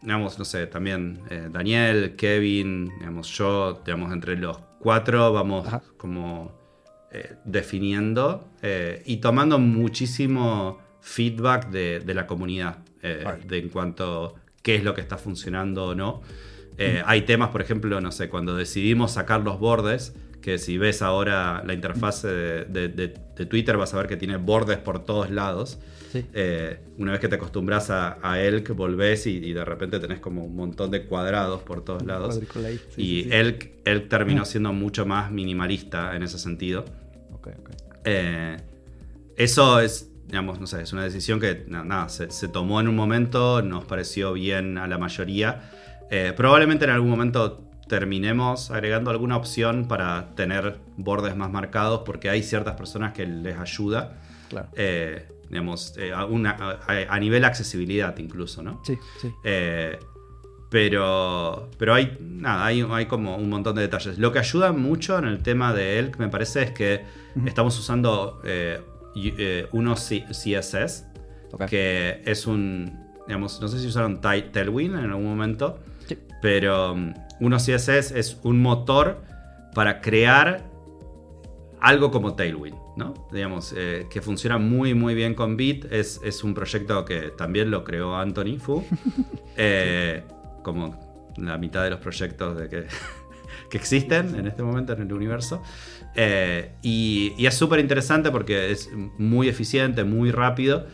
digamos, no sé, también eh, Daniel, Kevin, digamos, yo, digamos, entre los cuatro vamos como eh, definiendo y tomando muchísimo feedback de, la comunidad de en cuanto qué es lo que está funcionando o no. Hay temas, por ejemplo, no sé, cuando decidimos sacar los bordes, que si ves ahora la interfaz de, Twitter vas a ver que tiene bordes por todos lados. Eh, una vez que te acostumbras a, a Elk, volvés y, de repente tenés como un montón de cuadrados por todos lados. y Elk, terminó siendo mucho más minimalista en ese sentido. Eh, eso es, digamos, no sé, es una decisión que nada, se, tomó en un momento, nos pareció bien a la mayoría. Eh, probablemente en algún momento terminemos agregando alguna opción para tener bordes más marcados porque hay ciertas personas que les ayuda. Claro digamos, eh, a, nivel accesibilidad incluso, ¿no? Sí, sí. Eh, pero, pero hay, nada, hay, hay, como un montón de detalles. Lo que ayuda mucho en el tema de Elk, me parece, es que estamos usando eh, unos CSS, que es un, digamos, no sé si usaron Tailwind en algún momento, sí. pero um, unos CSS es un motor para crear algo como Tailwind. ¿no? Digamos, eh, que funciona muy muy bien con Bit. Es, un proyecto que también lo creó Anthony Fu. Eh, como la mitad de los proyectos de que, que, existen en este momento en el universo. Eh, y, es súper interesante porque es muy eficiente, muy rápido.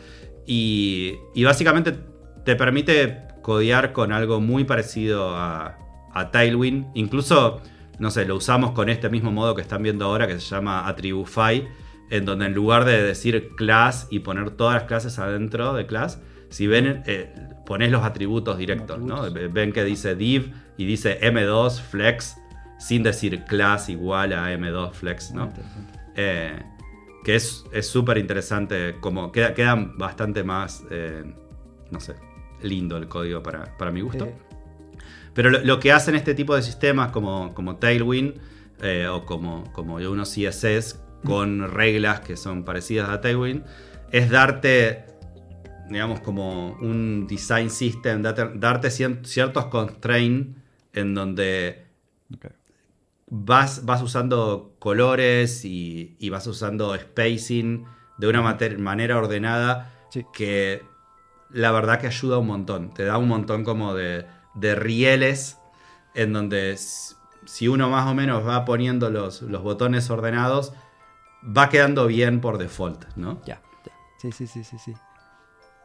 Y, básicamente te permite codear con algo muy parecido a, a Tailwind. Incluso, no sé, lo usamos con este mismo modo que están viendo ahora que se llama Attribufy en donde en lugar de decir class y poner todas las clases adentro de class, si ven, eh, pones los atributos directos, ¿no? Ven que dice div y dice m2 flex sin decir class igual a m2 flex, ¿no? Eh, que es súper interesante, como queda, queda bastante más, eh, no sé, lindo el código para, mi gusto. Pero lo, que hacen este tipo de sistemas como, como Tailwind o como, como unos CSS con reglas que son parecidas a Tailwind, es darte, digamos, como un design system, darte, ciertos constraints en donde vas, vas usando colores y, vas usando spacing de una manera ordenada que la verdad que ayuda un montón. Te da un montón como de, de rieles en donde si uno más o menos va poniendo los, los botones ordenados, va quedando bien por default, ¿no? Ya, ya. Sí, sí, sí, sí, sí.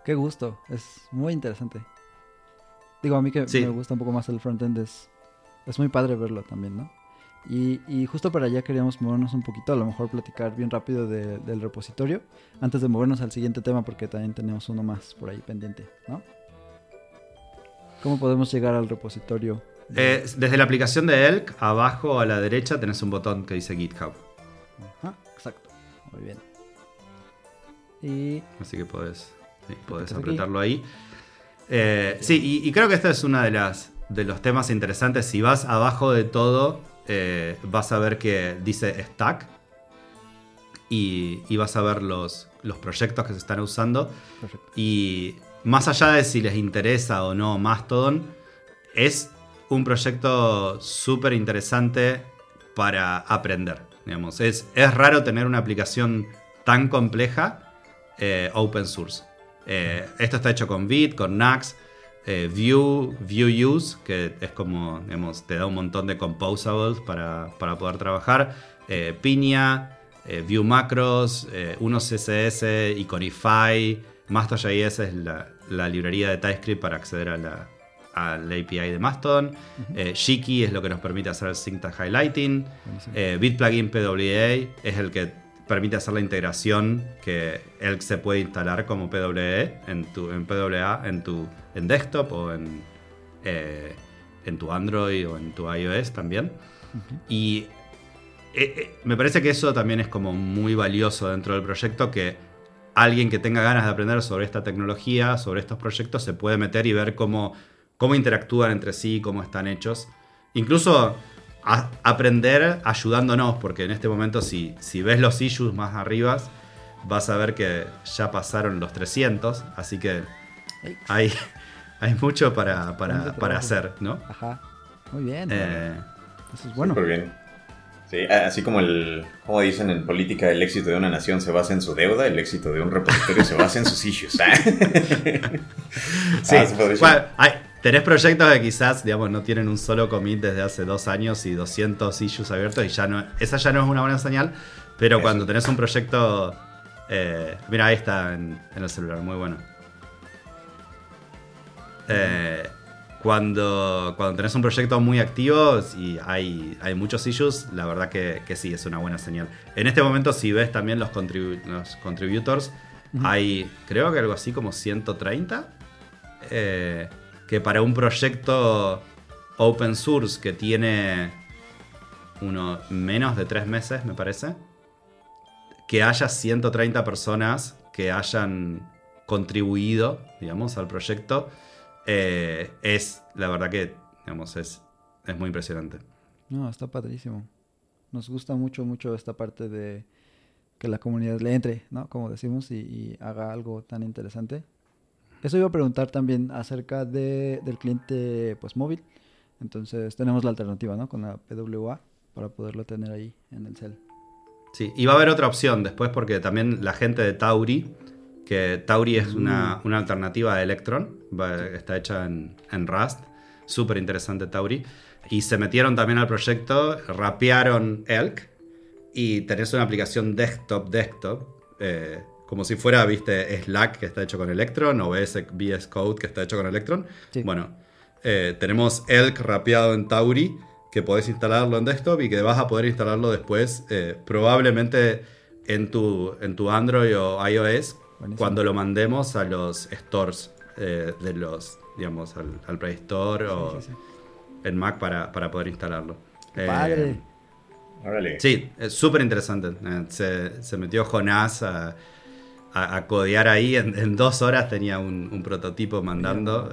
Qué gusto. Es muy interesante. Digo, a mí que me gusta un poco más el frontend, es, es muy padre verlo también, ¿no? Y, justo para allá queríamos movernos un poquito, a lo mejor platicar bien rápido del repositorio, antes de movernos al siguiente tema, porque también tenemos uno más por ahí pendiente, ¿no? ¿Cómo podemos llegar al repositorio? Eh, desde la aplicación de Elk, abajo a la derecha tenés un botón que dice GitHub. Ajá, exacto. Muy bien. Y... Así que podés, apretarlo ahí. Eh, sí, y, creo que esta es una de las de los temas interesantes. Si vas abajo de todo, eh, vas a ver que dice Stack. Y, vas a ver los, los proyectos que se están usando. Y más allá de si les interesa o no Mastodon, es un proyecto súper interesante para aprender. Digamos. Es, es raro tener una aplicación tan compleja eh, open source. Eh, esto está hecho con Bit, con Nax, eh, Vue, Vue Use, que es como, digamos, te da un montón de composables para, para poder trabajar. Piña, Vue Macros, unos CSS, Iconify, Master.js es la, la librería de TypeScript para acceder a la, API de Mastodon. Uh Shiki es lo que nos permite hacer el syntax highlighting. Eh, Bitplugin PWA es el que permite hacer la integración que él se puede instalar como PWE en tu en PWA en tu en desktop o en, eh, en tu Android o en tu iOS también. Y me parece que eso también es como muy valioso dentro del proyecto que alguien que tenga ganas de aprender sobre esta tecnología, sobre estos proyectos, se puede meter y ver cómo, cómo interactúan entre sí, cómo están hechos. Incluso aprender ayudándonos, porque en este momento si, si ves los issues más arriba, vas a ver que ya pasaron los 300, así que hay, hay mucho para, para, hacer, ¿no? Ajá, muy bien. Eh, eso es bueno. bien. Sí, así como el, como dicen en política, el éxito de una nación se basa en su deuda, el éxito de un repositorio se basa en sus issues. sí, ah, tenés proyectos que quizás, digamos, no tienen un solo commit desde hace dos años y 200 issues abiertos y ya no, esa ya no es una buena señal, pero cuando tenés un proyecto, eh, mira, ahí está en, el celular, muy bueno. Eh, cuando, cuando tenés un proyecto muy activo y hay, hay muchos issues, la verdad que, sí, es una buena señal. En este momento, si ves también los, los contributors, hay creo que algo así como 130. Eh, que para un proyecto open source que tiene uno, menos de tres meses, me parece, que haya 130 personas que hayan contribuido, digamos, al proyecto eh, es, la verdad que, digamos, es, es muy impresionante. No, está padrísimo. Nos gusta mucho, mucho esta parte de que la comunidad le entre, ¿no? Como decimos, y, haga algo tan interesante. Eso iba a preguntar también acerca de, del cliente pues móvil. Entonces tenemos la alternativa, ¿no? Con la PWA para poderlo tener ahí en el cel. Sí, y va a haber otra opción después porque también la gente de Tauri que Tauri es una, mm. alternativa a Electron, está hecha en, Rust, súper interesante Tauri, y se metieron también al proyecto, rapearon Elk, y tenés una aplicación desktop-desktop, eh, como si fuera, viste, Slack que está hecho con Electron, o VS, Code que está hecho con Electron. Bueno, eh, tenemos Elk rapeado en Tauri, que podés instalarlo en desktop y que vas a poder instalarlo después, eh, probablemente en tu, en tu Android o iOS, cuando lo mandemos a los stores eh, de los, digamos, al, Play Store o en Mac para, poder instalarlo. Eh, sí, es súper interesante. Eh, se, metió Jonás a, codear ahí. En, dos horas tenía un, prototipo mandando.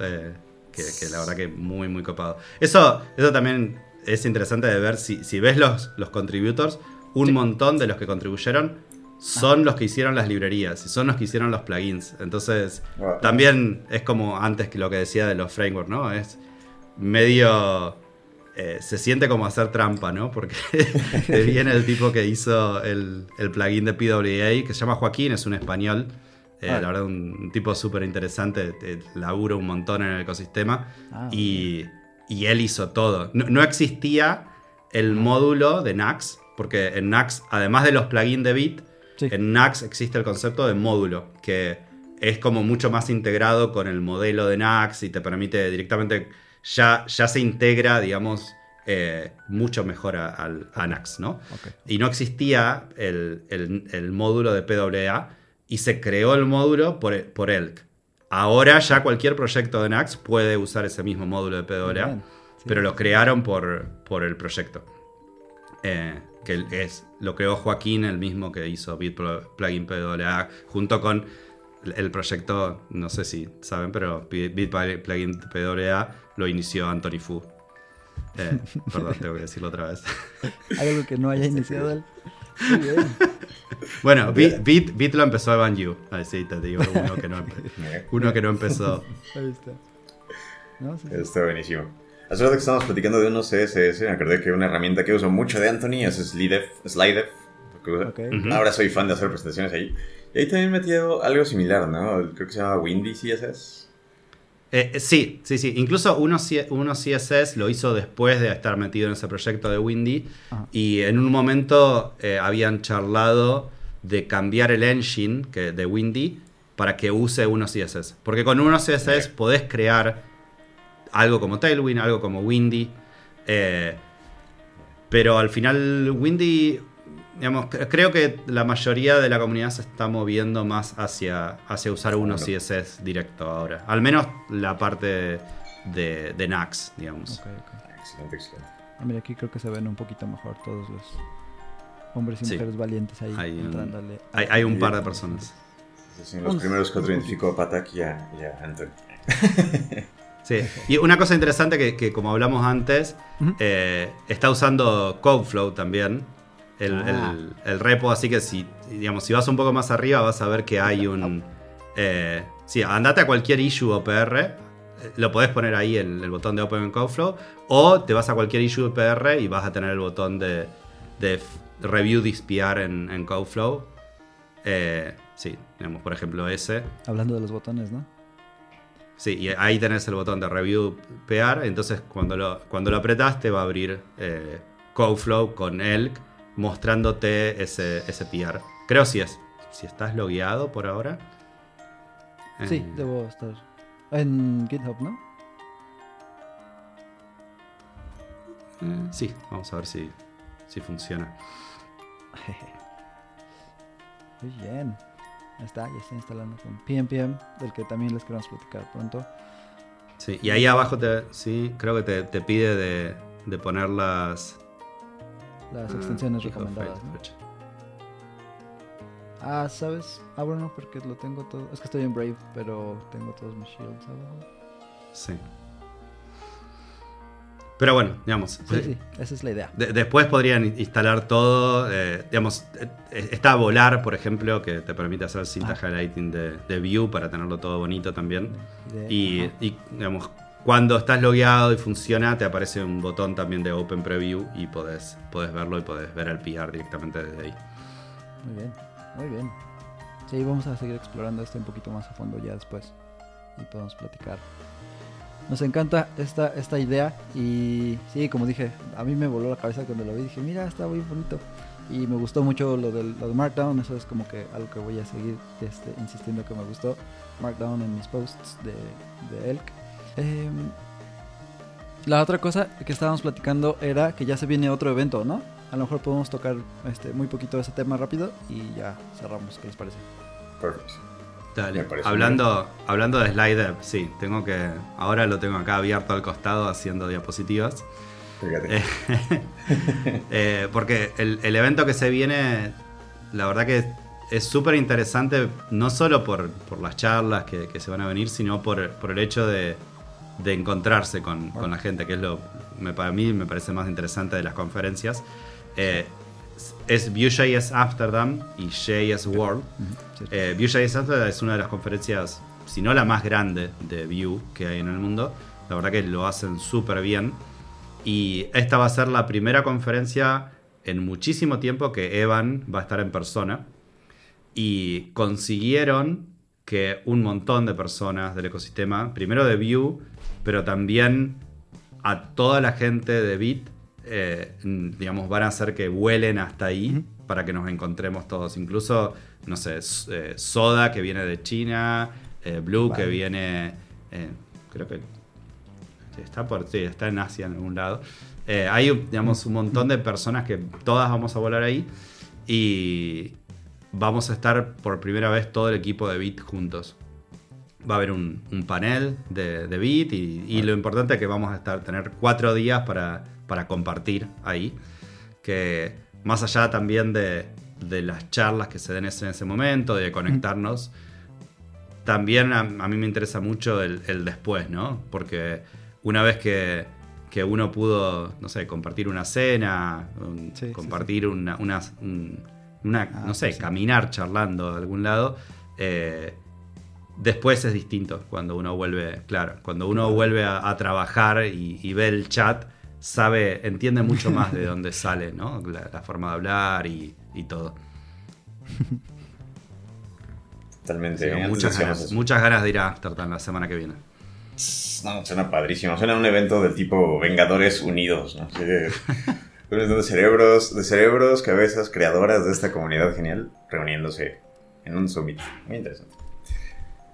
que, la verdad que muy, muy copado. Eso, eso también es interesante de ver. Si, si ves los, los contributors, un montón de los que contribuyeron son los que hicieron las librerías y son los que hicieron los plugins. Entonces, también es como antes que lo que decía de los frameworks, ¿no? Es medio. Eh, se siente como hacer trampa, ¿no? Porque viene el tipo que hizo el, plugin de PWA, que se llama Joaquín, es un español. Eh, ah. La verdad, un, tipo súper interesante, labura un montón en el ecosistema. Ah, y, él hizo todo. No, existía el módulo de NAX, porque en NAX, además de los plugins de Bit, en NAX existe el concepto de módulo, que es como mucho más integrado con el modelo de NAX y te permite directamente, ya, ya se integra, digamos, eh, mucho mejor al a, NAX, ¿no? Y no existía el, módulo de PWA y se creó el módulo por, por ELK. Ahora ya cualquier proyecto de NAX puede usar ese mismo módulo de PWA, pero lo crearon por, por el proyecto. Eh, que es, lo creó Joaquín, el mismo que hizo Bit Plugin PWA, junto con el proyecto, no sé si saben, pero Bit Plugin PWA lo inició Anthony Fu. Eh, perdón, tengo que decirlo otra vez. ¿Hay algo que no haya iniciado él? Bueno, Bit, lo empezó Evan Yu. Ahí sí, te digo, uno que no, uno que no empezó. Ahí está. No, Está buenísimo. Hace rato que estábamos platicando de unos CSS, me acordé que una herramienta que uso mucho de Anthony es Slidef. Slidef Ahora soy fan de hacer presentaciones ahí. Y ahí también metido algo similar, ¿no? Creo que se llama Windy CSS. Eh, sí, sí, sí. Incluso uno, uno, CSS lo hizo después de estar metido en ese proyecto de Windy. Y en un momento eh, habían charlado de cambiar el engine que, de Windy para que use uno CSS. Porque con uno CSS podés crear algo como Tailwind, algo como Windy. Eh, pero al final Windy creo que la mayoría de la comunidad se está moviendo más hacia, hacia usar uno CSS directo ahora. Al menos la parte de, de Nax, digamos. Excelente, excelente. Ah, mira, aquí creo que se ven un poquito mejor todos los hombres y mujeres valientes ahí hay un, hay, un par de personas. los primeros que identificó a Patak y a, Anthony. Sí, y una cosa interesante que, como hablamos antes, eh, está usando Codeflow también, Ah. el, repo, así que si, digamos, si vas un poco más arriba vas a ver que hay un... Eh, sí, andate a cualquier issue OPR, eh, lo podés poner ahí el, el botón de Open en Codeflow, o te vas a cualquier issue OPR y vas a tener el botón de, Review DSPR en, en Codeflow. Eh, sí, tenemos por ejemplo ese. Hablando de los botones, ¿no? Sí, y ahí tenés el botón de Review PR, entonces cuando lo, cuando lo apretás te va a abrir eh, Codeflow con Elk mostrándote ese, ese PR. Creo si es. Si estás logueado por ahora. Sí, debo estar. En GitHub, ¿no? Eh, sí, vamos a ver si, si funciona. Muy bien. Ahí está, ya está instalando con PNPM, del que también les queremos platicar pronto. Sí, y ahí abajo te, sí, creo que te, te pide de, de poner las, las extensiones recomendadas. Ah, ¿sabes? Ah, bueno, porque lo tengo todo. Es que estoy en Brave, pero tengo todos mis shields abajo. Sí. Pero bueno, digamos. Sí, sí, esa es la idea. después podrían instalar todo. Eh, digamos, eh, está Volar, por ejemplo, que te permite hacer cinta ah. highlighting de, de, View para tenerlo todo bonito también. y, y, digamos, cuando estás logueado y funciona, te aparece un botón también de Open Preview y podés, verlo y podés ver el PR directamente desde ahí. Muy bien, muy bien. Sí, vamos a seguir explorando esto un poquito más a fondo ya después y podemos platicar. Nos encanta esta, esta idea y sí, como dije, a mí me voló la cabeza cuando lo vi. Dije, mira, está muy bonito. Y me gustó mucho lo del, lo de Markdown, eso es como que algo que voy a seguir este, insistiendo que me gustó. Markdown en mis posts de, de Elk Em, la otra cosa que estábamos platicando era que ya se viene otro evento, ¿no? A lo mejor podemos tocar este, muy poquito de ese tema rápido y ya cerramos. ¿Qué les parece? Perfecto. Dale. Hablando, hablando de Slider, sí, tengo que. Ahora lo tengo acá abierto al costado haciendo diapositivas. Fíjate. Eh, porque el, evento que se viene, la verdad que es súper interesante, no solo por, las charlas que, se van a venir, sino por, por el hecho de, de encontrarse con, la gente, que es lo me, para mí me parece más interesante de las conferencias. Eh, es Vue.js Amsterdam y JS World. Eh, Vue.js Amsterdam es una de las conferencias, si no la más grande de Vue que hay en el mundo. La verdad que lo hacen súper bien. Y esta va a ser la primera conferencia en muchísimo tiempo que Evan va a estar en persona. Y consiguieron que un montón de personas del ecosistema, primero de Vue, pero también a toda la gente de Bit eh, digamos, van a hacer que vuelen hasta ahí para que nos encontremos todos. Incluso, no sé, eh, Soda que viene de China, eh, Blue que viene, creo que está por, sí, está en Asia en algún lado. hay, digamos, un montón de personas que todas vamos a volar ahí y vamos a estar por primera vez todo el equipo de Beat juntos va a haber un, panel de, de Beat y, lo importante es que vamos a estar tener cuatro días para, para compartir ahí. Que más allá también de, las charlas que se den en ese momento, de conectarnos, también a, mí me interesa mucho el, después, ¿no? Porque una vez que, uno pudo, no sé, compartir una cena, compartir una, una, ah, no sé, pues caminar charlando de algún lado, eh, Después es distinto cuando uno vuelve, claro, cuando uno vuelve a, trabajar y, ve el chat, sabe, entiende mucho más de dónde sale, ¿no? La, forma de hablar y, todo. Totalmente. muchas, ganas, muchas ganas de ir a Amsterdam la semana que viene. No, suena padrísimo. Suena un evento del tipo Vengadores Unidos, ¿no? de cerebros, de cerebros, cabezas creadoras de esta comunidad genial reuniéndose en un summit. Muy interesante.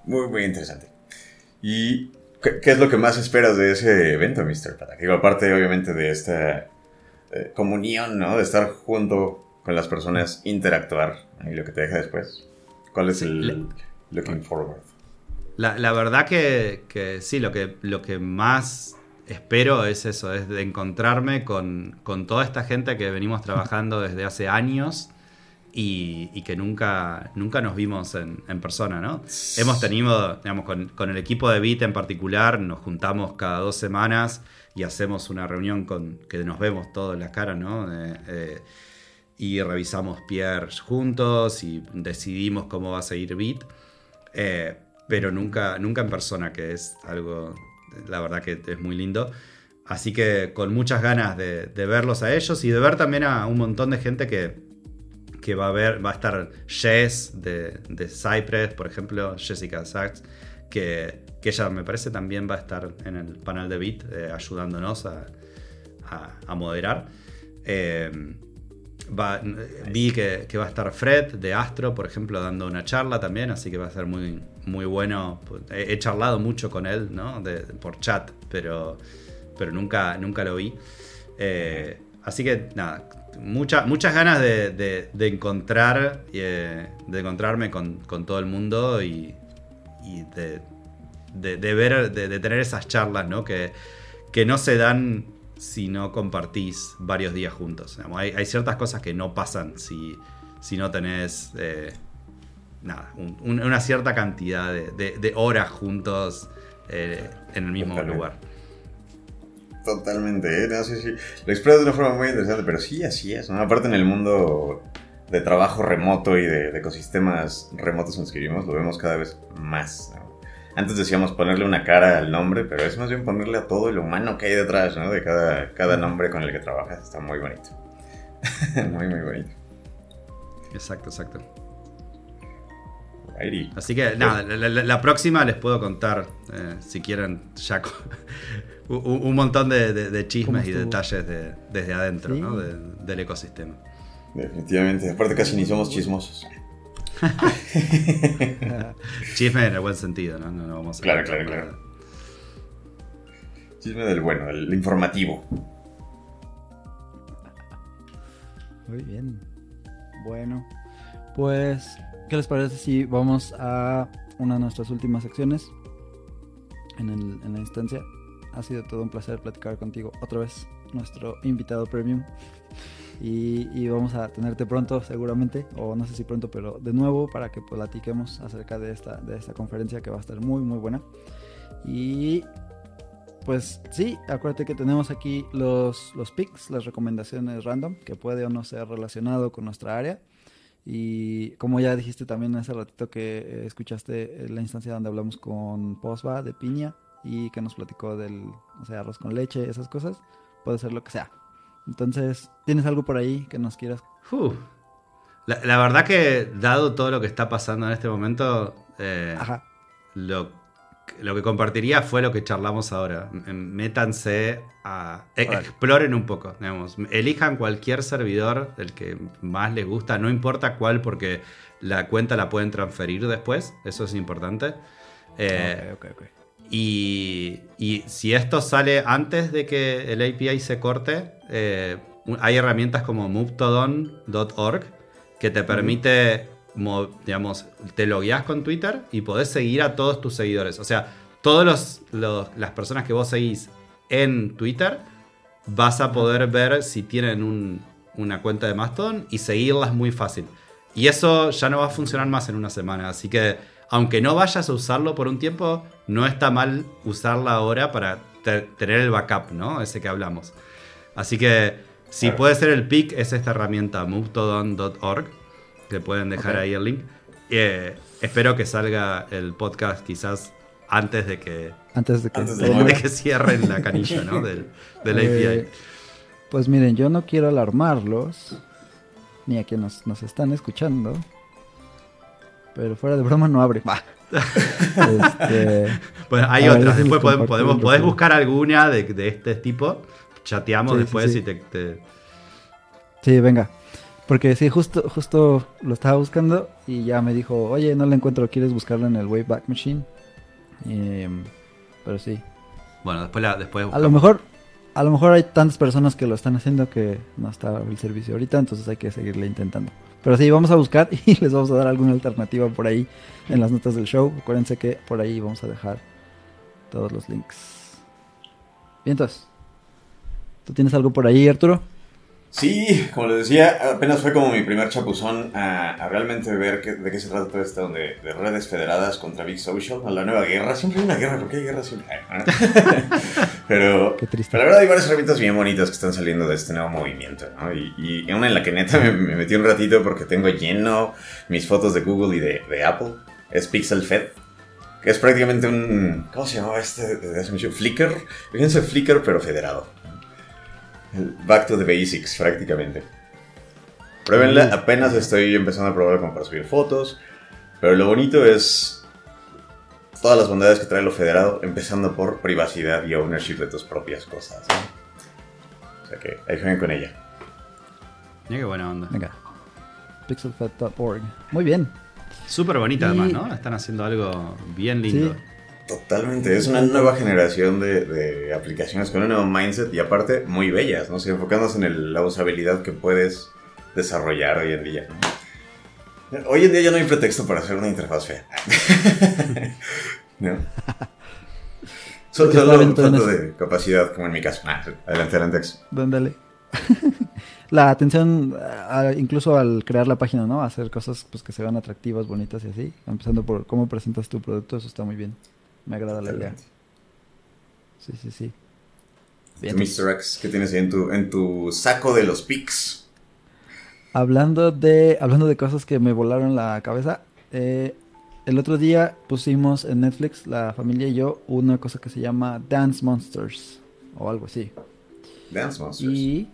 Muy, muy interesante. ¿Y qué, es lo que más esperas de ese evento, Mr. Pata? Digo, aparte, obviamente, de esta eh, comunión, ¿no? De estar junto con las personas, interactuar y lo que te deja después. ¿Cuál es el looking forward? La, verdad que, que, sí, lo que, lo que más espero es eso, es de encontrarme con, con toda esta gente que venimos trabajando desde hace años y, que nunca, nunca nos vimos en, persona, ¿no? Hemos tenido, digamos, con, el equipo de Beat en particular, nos juntamos cada dos semanas y hacemos una reunión con que nos vemos todos en la cara, ¿no? Eh, y revisamos Pierre juntos y decidimos cómo va a seguir Beat, eh, pero nunca, nunca en persona, que es algo, la verdad que es muy lindo. Así que con muchas ganas de verlos a ellos y de ver también a un montón de gente que, que va a haber, va a estar Jess de, de Cypress, por ejemplo, Jessica Sachs, que, que, ella me parece también va a estar en el panel de Beat eh, ayudándonos a, a, moderar. Eh, vi que, que, va a estar Fred de Astro, por ejemplo, dando una charla también, así que va a ser muy, muy bueno. He, charlado mucho con él, ¿no? por chat, pero, pero nunca, nunca lo vi. Eh, así que nada, muchas ganas de, encontrar eh, de encontrarme con, todo el mundo y, de, ver de, tener esas charlas ¿no? Que, que no se dan si no compartís varios días juntos hay, ciertas cosas que no pasan si, si no tenés eh, nada, una cierta cantidad de, horas juntos eh, en el mismo lugar Totalmente, ¿eh? no, sí, sí. Lo expresas de una forma muy interesante, pero sí, así es. ¿no? Aparte en el mundo de trabajo remoto y de, ecosistemas remotos en los que vivimos, lo vemos cada vez más. Antes decíamos ponerle una cara al nombre, pero es más bien ponerle a todo lo humano que hay detrás, ¿no? De cada, cada nombre con el que trabajas. Está muy bonito. muy, muy bonito. Exacto, exacto. Así que nada, la, próxima les puedo contar, eh, si quieren, ya un, montón de, chismes y detalles desde adentro ¿no? del ecosistema. Definitivamente, aparte casi ni somos chismosos. Chisme en el buen sentido, ¿no? no, vamos a claro, claro, claro. Chisme del bueno, el informativo. Muy bien. Bueno, pues, ¿qué les parece si vamos a una de nuestras últimas secciones en, en la instancia? Ha sido todo un placer platicar contigo otra vez, nuestro invitado premium. Y, vamos a tenerte pronto seguramente, o no sé si pronto, pero de nuevo para que platiquemos acerca de esta, de esta conferencia que va a estar muy muy buena. Y pues sí, acuérdate que tenemos aquí los, los picks, las recomendaciones random, que puede o no ser relacionado con nuestra área. Y como ya dijiste también hace ratito que escuchaste la instancia donde hablamos con Posva de Piña, y que nos platicó del, o sea, arroz con leche, esas cosas, puede ser lo que sea. Entonces, ¿tienes algo por ahí que nos quieras? La, verdad que, dado todo lo que está pasando en este momento, eh, Lo, lo que compartiría fue lo que charlamos ahora. Métanse a. E, exploren un poco, digamos. Elijan cualquier servidor, el que más les gusta, no importa cuál, porque la cuenta la pueden transferir después. Eso es importante. Eh, y, si esto sale antes de que el API se corte, eh, hay herramientas como movetodon.org que te permite digamos, te logueas con Twitter y podés seguir a todos tus seguidores. O sea, todas las personas que vos seguís en Twitter, vas a poder ver si tienen una cuenta de Mastodon y seguirlas muy fácil. Y eso ya no va a funcionar más en una semana. Así que, aunque no vayas a usarlo por un tiempo, no está mal usarla ahora para tener el backup, ¿no? Ese que hablamos. Así que, si puede ser el pick, es esta herramienta, movetodon.org que pueden dejar ahí el link. Eh, espero que salga el podcast quizás antes de que antes de que, que cierren la canilla ¿no? del, del API. Eh, pues miren, yo no quiero alarmarlos, ni a quienes nos, están escuchando, pero fuera de broma no abre. este, pues hay otras, después podemos, podés buscar alguna de, de, este tipo, chateamos después y te, te... Sí, venga. Porque sí, justo, justo lo estaba buscando y ya me dijo, oye, no lo encuentro, ¿quieres buscarlo en el Wayback Machine? Em, pero sí. Bueno, después, la, después A lo mejor a lo mejor hay tantas personas que lo están haciendo que no está el servicio ahorita, entonces hay que seguirle intentando. Pero sí, vamos a buscar y les vamos a dar alguna alternativa por ahí en las notas del show. Acuérdense que por ahí vamos a dejar todos los links. Bien, entonces. ¿Tú tienes algo por ahí, Arturo? Sí, como les decía, apenas fue como mi primer chapuzón a, realmente ver de qué se trata todo esto de, de, redes federadas contra Big Social, a la nueva guerra. Siempre hay una guerra, ¿por qué hay guerra siempre? pero, qué triste. la verdad hay varias herramientas bien bonitas que están saliendo de este nuevo movimiento, ¿no? Y, y una en la que neta me, metí un ratito porque tengo lleno mis fotos de Google y de, de Apple. Es Pixel Fed que es prácticamente un... ¿Cómo se llamaba este? Flickr. Fíjense Flickr, pero federado. Back to the basics, prácticamente. Pruébenla, mm. apenas estoy empezando a probar para subir fotos. Pero lo bonito es todas las bondades que trae lo federado, empezando por privacidad y ownership de tus propias cosas. O sea que ahí jueguen con ella. Mira qué buena onda. Venga. Pixelfed.org. Muy bien. Súper bonita además, ¿no? Están haciendo algo bien lindo. Totalmente, es una nueva generación de, aplicaciones con un nuevo mindset y aparte muy bellas, ¿no? O enfocándose en la usabilidad que puedes desarrollar hoy en día. Hoy en día ya no hay pretexto para hacer una interfaz fea. ¿No? Solo, solo de capacidad, como en mi caso. Ah, adelante, adelante. Dale. la atención, incluso al crear la página, ¿no? Hacer cosas pues, que se vean atractivas, bonitas y así. Empezando por cómo presentas tu producto, eso está muy bien. Me agrada la idea. Sí, sí, sí. Mr. X, ¿qué tienes ahí en tu, en tu saco de los pics? Hablando de, hablando de cosas que me volaron la cabeza, eh, el otro día pusimos en Netflix, la familia y yo, una cosa que se llama Dance Monsters, o algo así. Dance Monsters. Y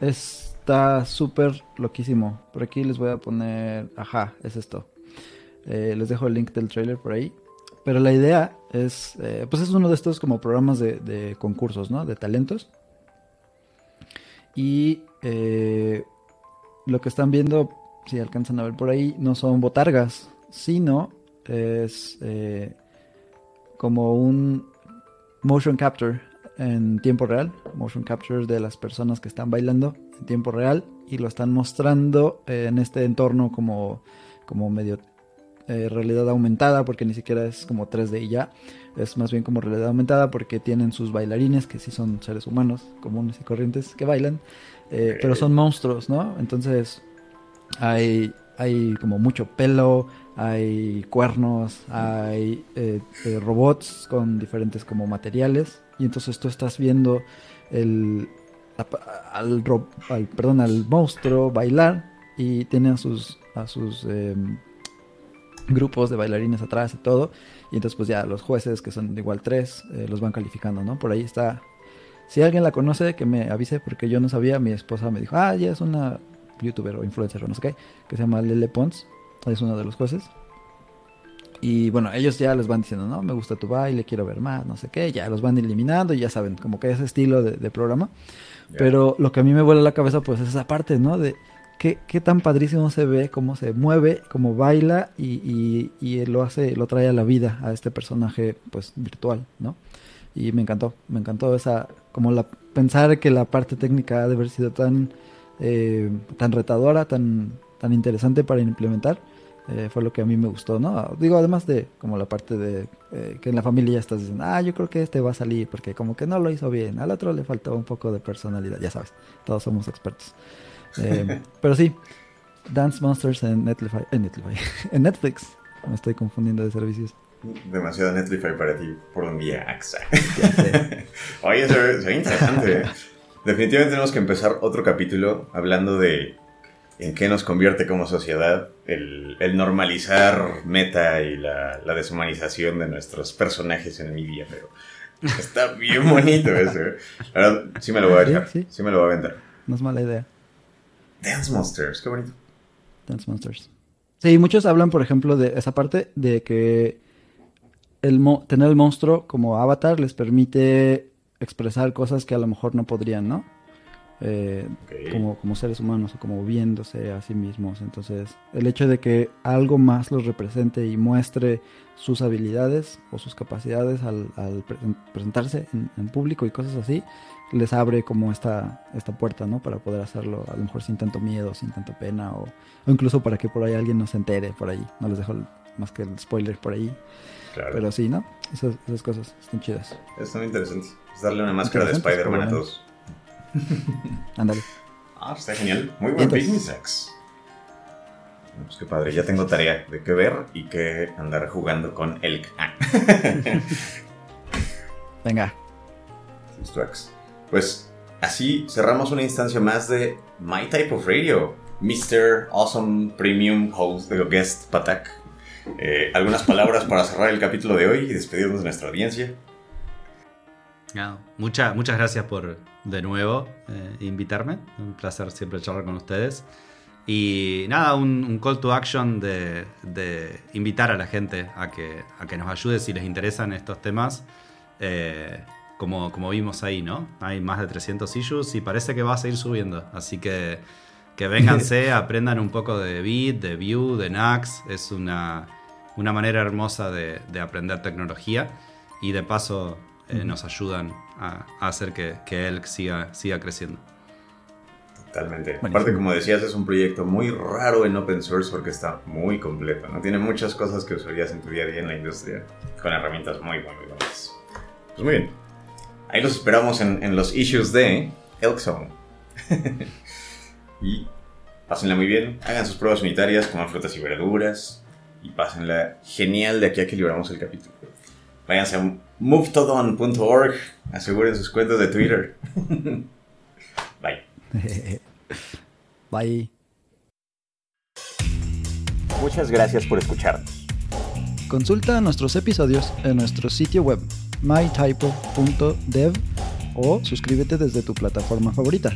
está súper loquísimo. Por aquí les voy a poner, ajá, es esto. Eh, les dejo el link del trailer por ahí. Pero la idea es, eh, pues es uno de estos como programas de, concursos, ¿no? De talentos. Y eh, lo que están viendo, si alcanzan a ver por ahí, no son botargas, sino es eh, como un motion capture en tiempo real, motion capture de las personas que están bailando en tiempo real y lo están mostrando en este entorno como, como medio eh, realidad aumentada, porque ni siquiera es como 3D y ya, es más bien como realidad aumentada porque tienen sus bailarines, que sí son seres humanos comunes y corrientes que bailan, eh, pero son monstruos, ¿no? Entonces hay, hay como mucho pelo, hay cuernos, hay eh, robots con diferentes como materiales, y entonces tú estás viendo el, al, al, perdón, al monstruo bailar y tiene sus, a sus em, grupos de bailarines atrás y todo. Y entonces pues ya los jueces, que son igual tres, eh, los van calificando, ¿no? Por ahí está. Si alguien la conoce, que me avise, porque yo no sabía, mi esposa me dijo, ah, ya es una youtuber o influencer o no sé qué, que se llama Lele Pons, es uno de los jueces. Y bueno, ellos ya les van diciendo, no, me gusta tu baile, quiero ver más, no sé qué, ya los van eliminando y ya saben, como que ese estilo de, programa. Pero lo que a mí me vuela la cabeza, pues es esa parte, ¿no? De qué, tan padrísimo se ve, cómo se mueve, cómo baila y, y, lo hace, lo trae a la vida a este personaje, pues virtual, ¿no? Y me encantó, me encantó esa, como la, pensar que la parte técnica ha de haber sido tan, eh, tan retadora, tan, tan interesante para implementar eh, fue lo que a mí me gustó, ¿no? Digo, además de como la parte de eh, que en la familia ya estás diciendo, ah, yo creo que este va a salir porque como que no lo hizo bien, al otro le faltó un poco de personalidad, ya sabes, todos somos expertos. Eh, pero sí, Dance Monsters en Netflix, en Netflix, en Netflix, me estoy confundiendo de servicios. Demasiado Netflix para ti por un día, AXA. Oye, se ve interesante. Definitivamente tenemos que empezar otro capítulo hablando de en qué nos convierte como sociedad el, normalizar meta y la, deshumanización de nuestros personajes en media, pero está bien bonito eso. ¿eh? Ahora sí me lo voy a sí, me lo voy a vender. No es mala idea. Dance Monsters, qué bonito. Dance Monsters. Sí, muchos hablan, por ejemplo, de esa parte de que el tener el monstruo como avatar les permite expresar cosas que a lo mejor no podrían, ¿no? Eh, como, como seres humanos o como viéndose a sí mismos. Entonces, el hecho de que algo más los represente y muestre sus habilidades o sus capacidades al, presentarse en, público y cosas así, les abre como esta, esta puerta, ¿no? Para poder hacerlo a lo mejor sin tanto miedo, sin tanta pena o, incluso para que por ahí alguien no se entere por ahí. No les dejo más que el spoiler por ahí. Pero sí, ¿no? Esas, esas cosas están chidas. Están interesantes. Es darle una máscara de Spider-Man a todos. Ándale. Ah, está genial. Muy buen business sex. Pues qué padre, ya tengo tarea de qué ver y qué andar jugando con Elk. Ah. Venga. Pues así cerramos una instancia más de My Type of Radio. Mr. Awesome Premium Host de Guest Patak. Eh, algunas palabras para cerrar el capítulo de hoy y despedirnos de nuestra audiencia. muchas gracias por, de nuevo eh, invitarme. Un placer siempre charlar con ustedes. Y nada, un, call to action de, invitar a la gente a que, a que nos ayude si les interesan estos temas. Eh, como, como vimos ahí, ¿no? Hay más de 300 issues y parece que va a seguir subiendo. Así que que vénganse, aprendan un poco de Bit, de Vue, de Nax. Es una, una manera hermosa de, de aprender tecnología. Y de paso eh, nos ayudan a, hacer que, que Elk siga, siga creciendo. Totalmente. Aparte, como decías, es un proyecto muy raro en open source porque está muy completo, ¿no? Tiene muchas cosas que usarías en tu día a día en la industria con herramientas muy, muy, buenas. Pues muy bien. Ahí los esperamos en, en los issues de Elkzone. y pásenla muy bien, hagan sus pruebas unitarias, coman frutas y verduras y pásenla genial de aquí a que libramos el capítulo. Váyanse a movetodon.org. Aseguren sus cuentas de Twitter. Bye. Bye. Muchas gracias por escucharnos. Consulta nuestros episodios en nuestro sitio web mytypo.dev o suscríbete desde tu plataforma favorita.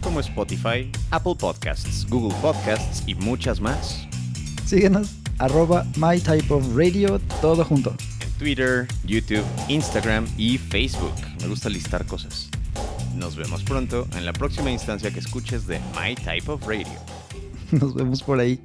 Como Spotify, Apple Podcasts, Google Podcasts y muchas más. Síguenos arroba mytypeofradio todo junto. Twitter, YouTube, Instagram y Facebook. Me gusta listar cosas. Nos vemos pronto en la próxima instancia que escuches de My Type of Radio. Nos vemos por ahí.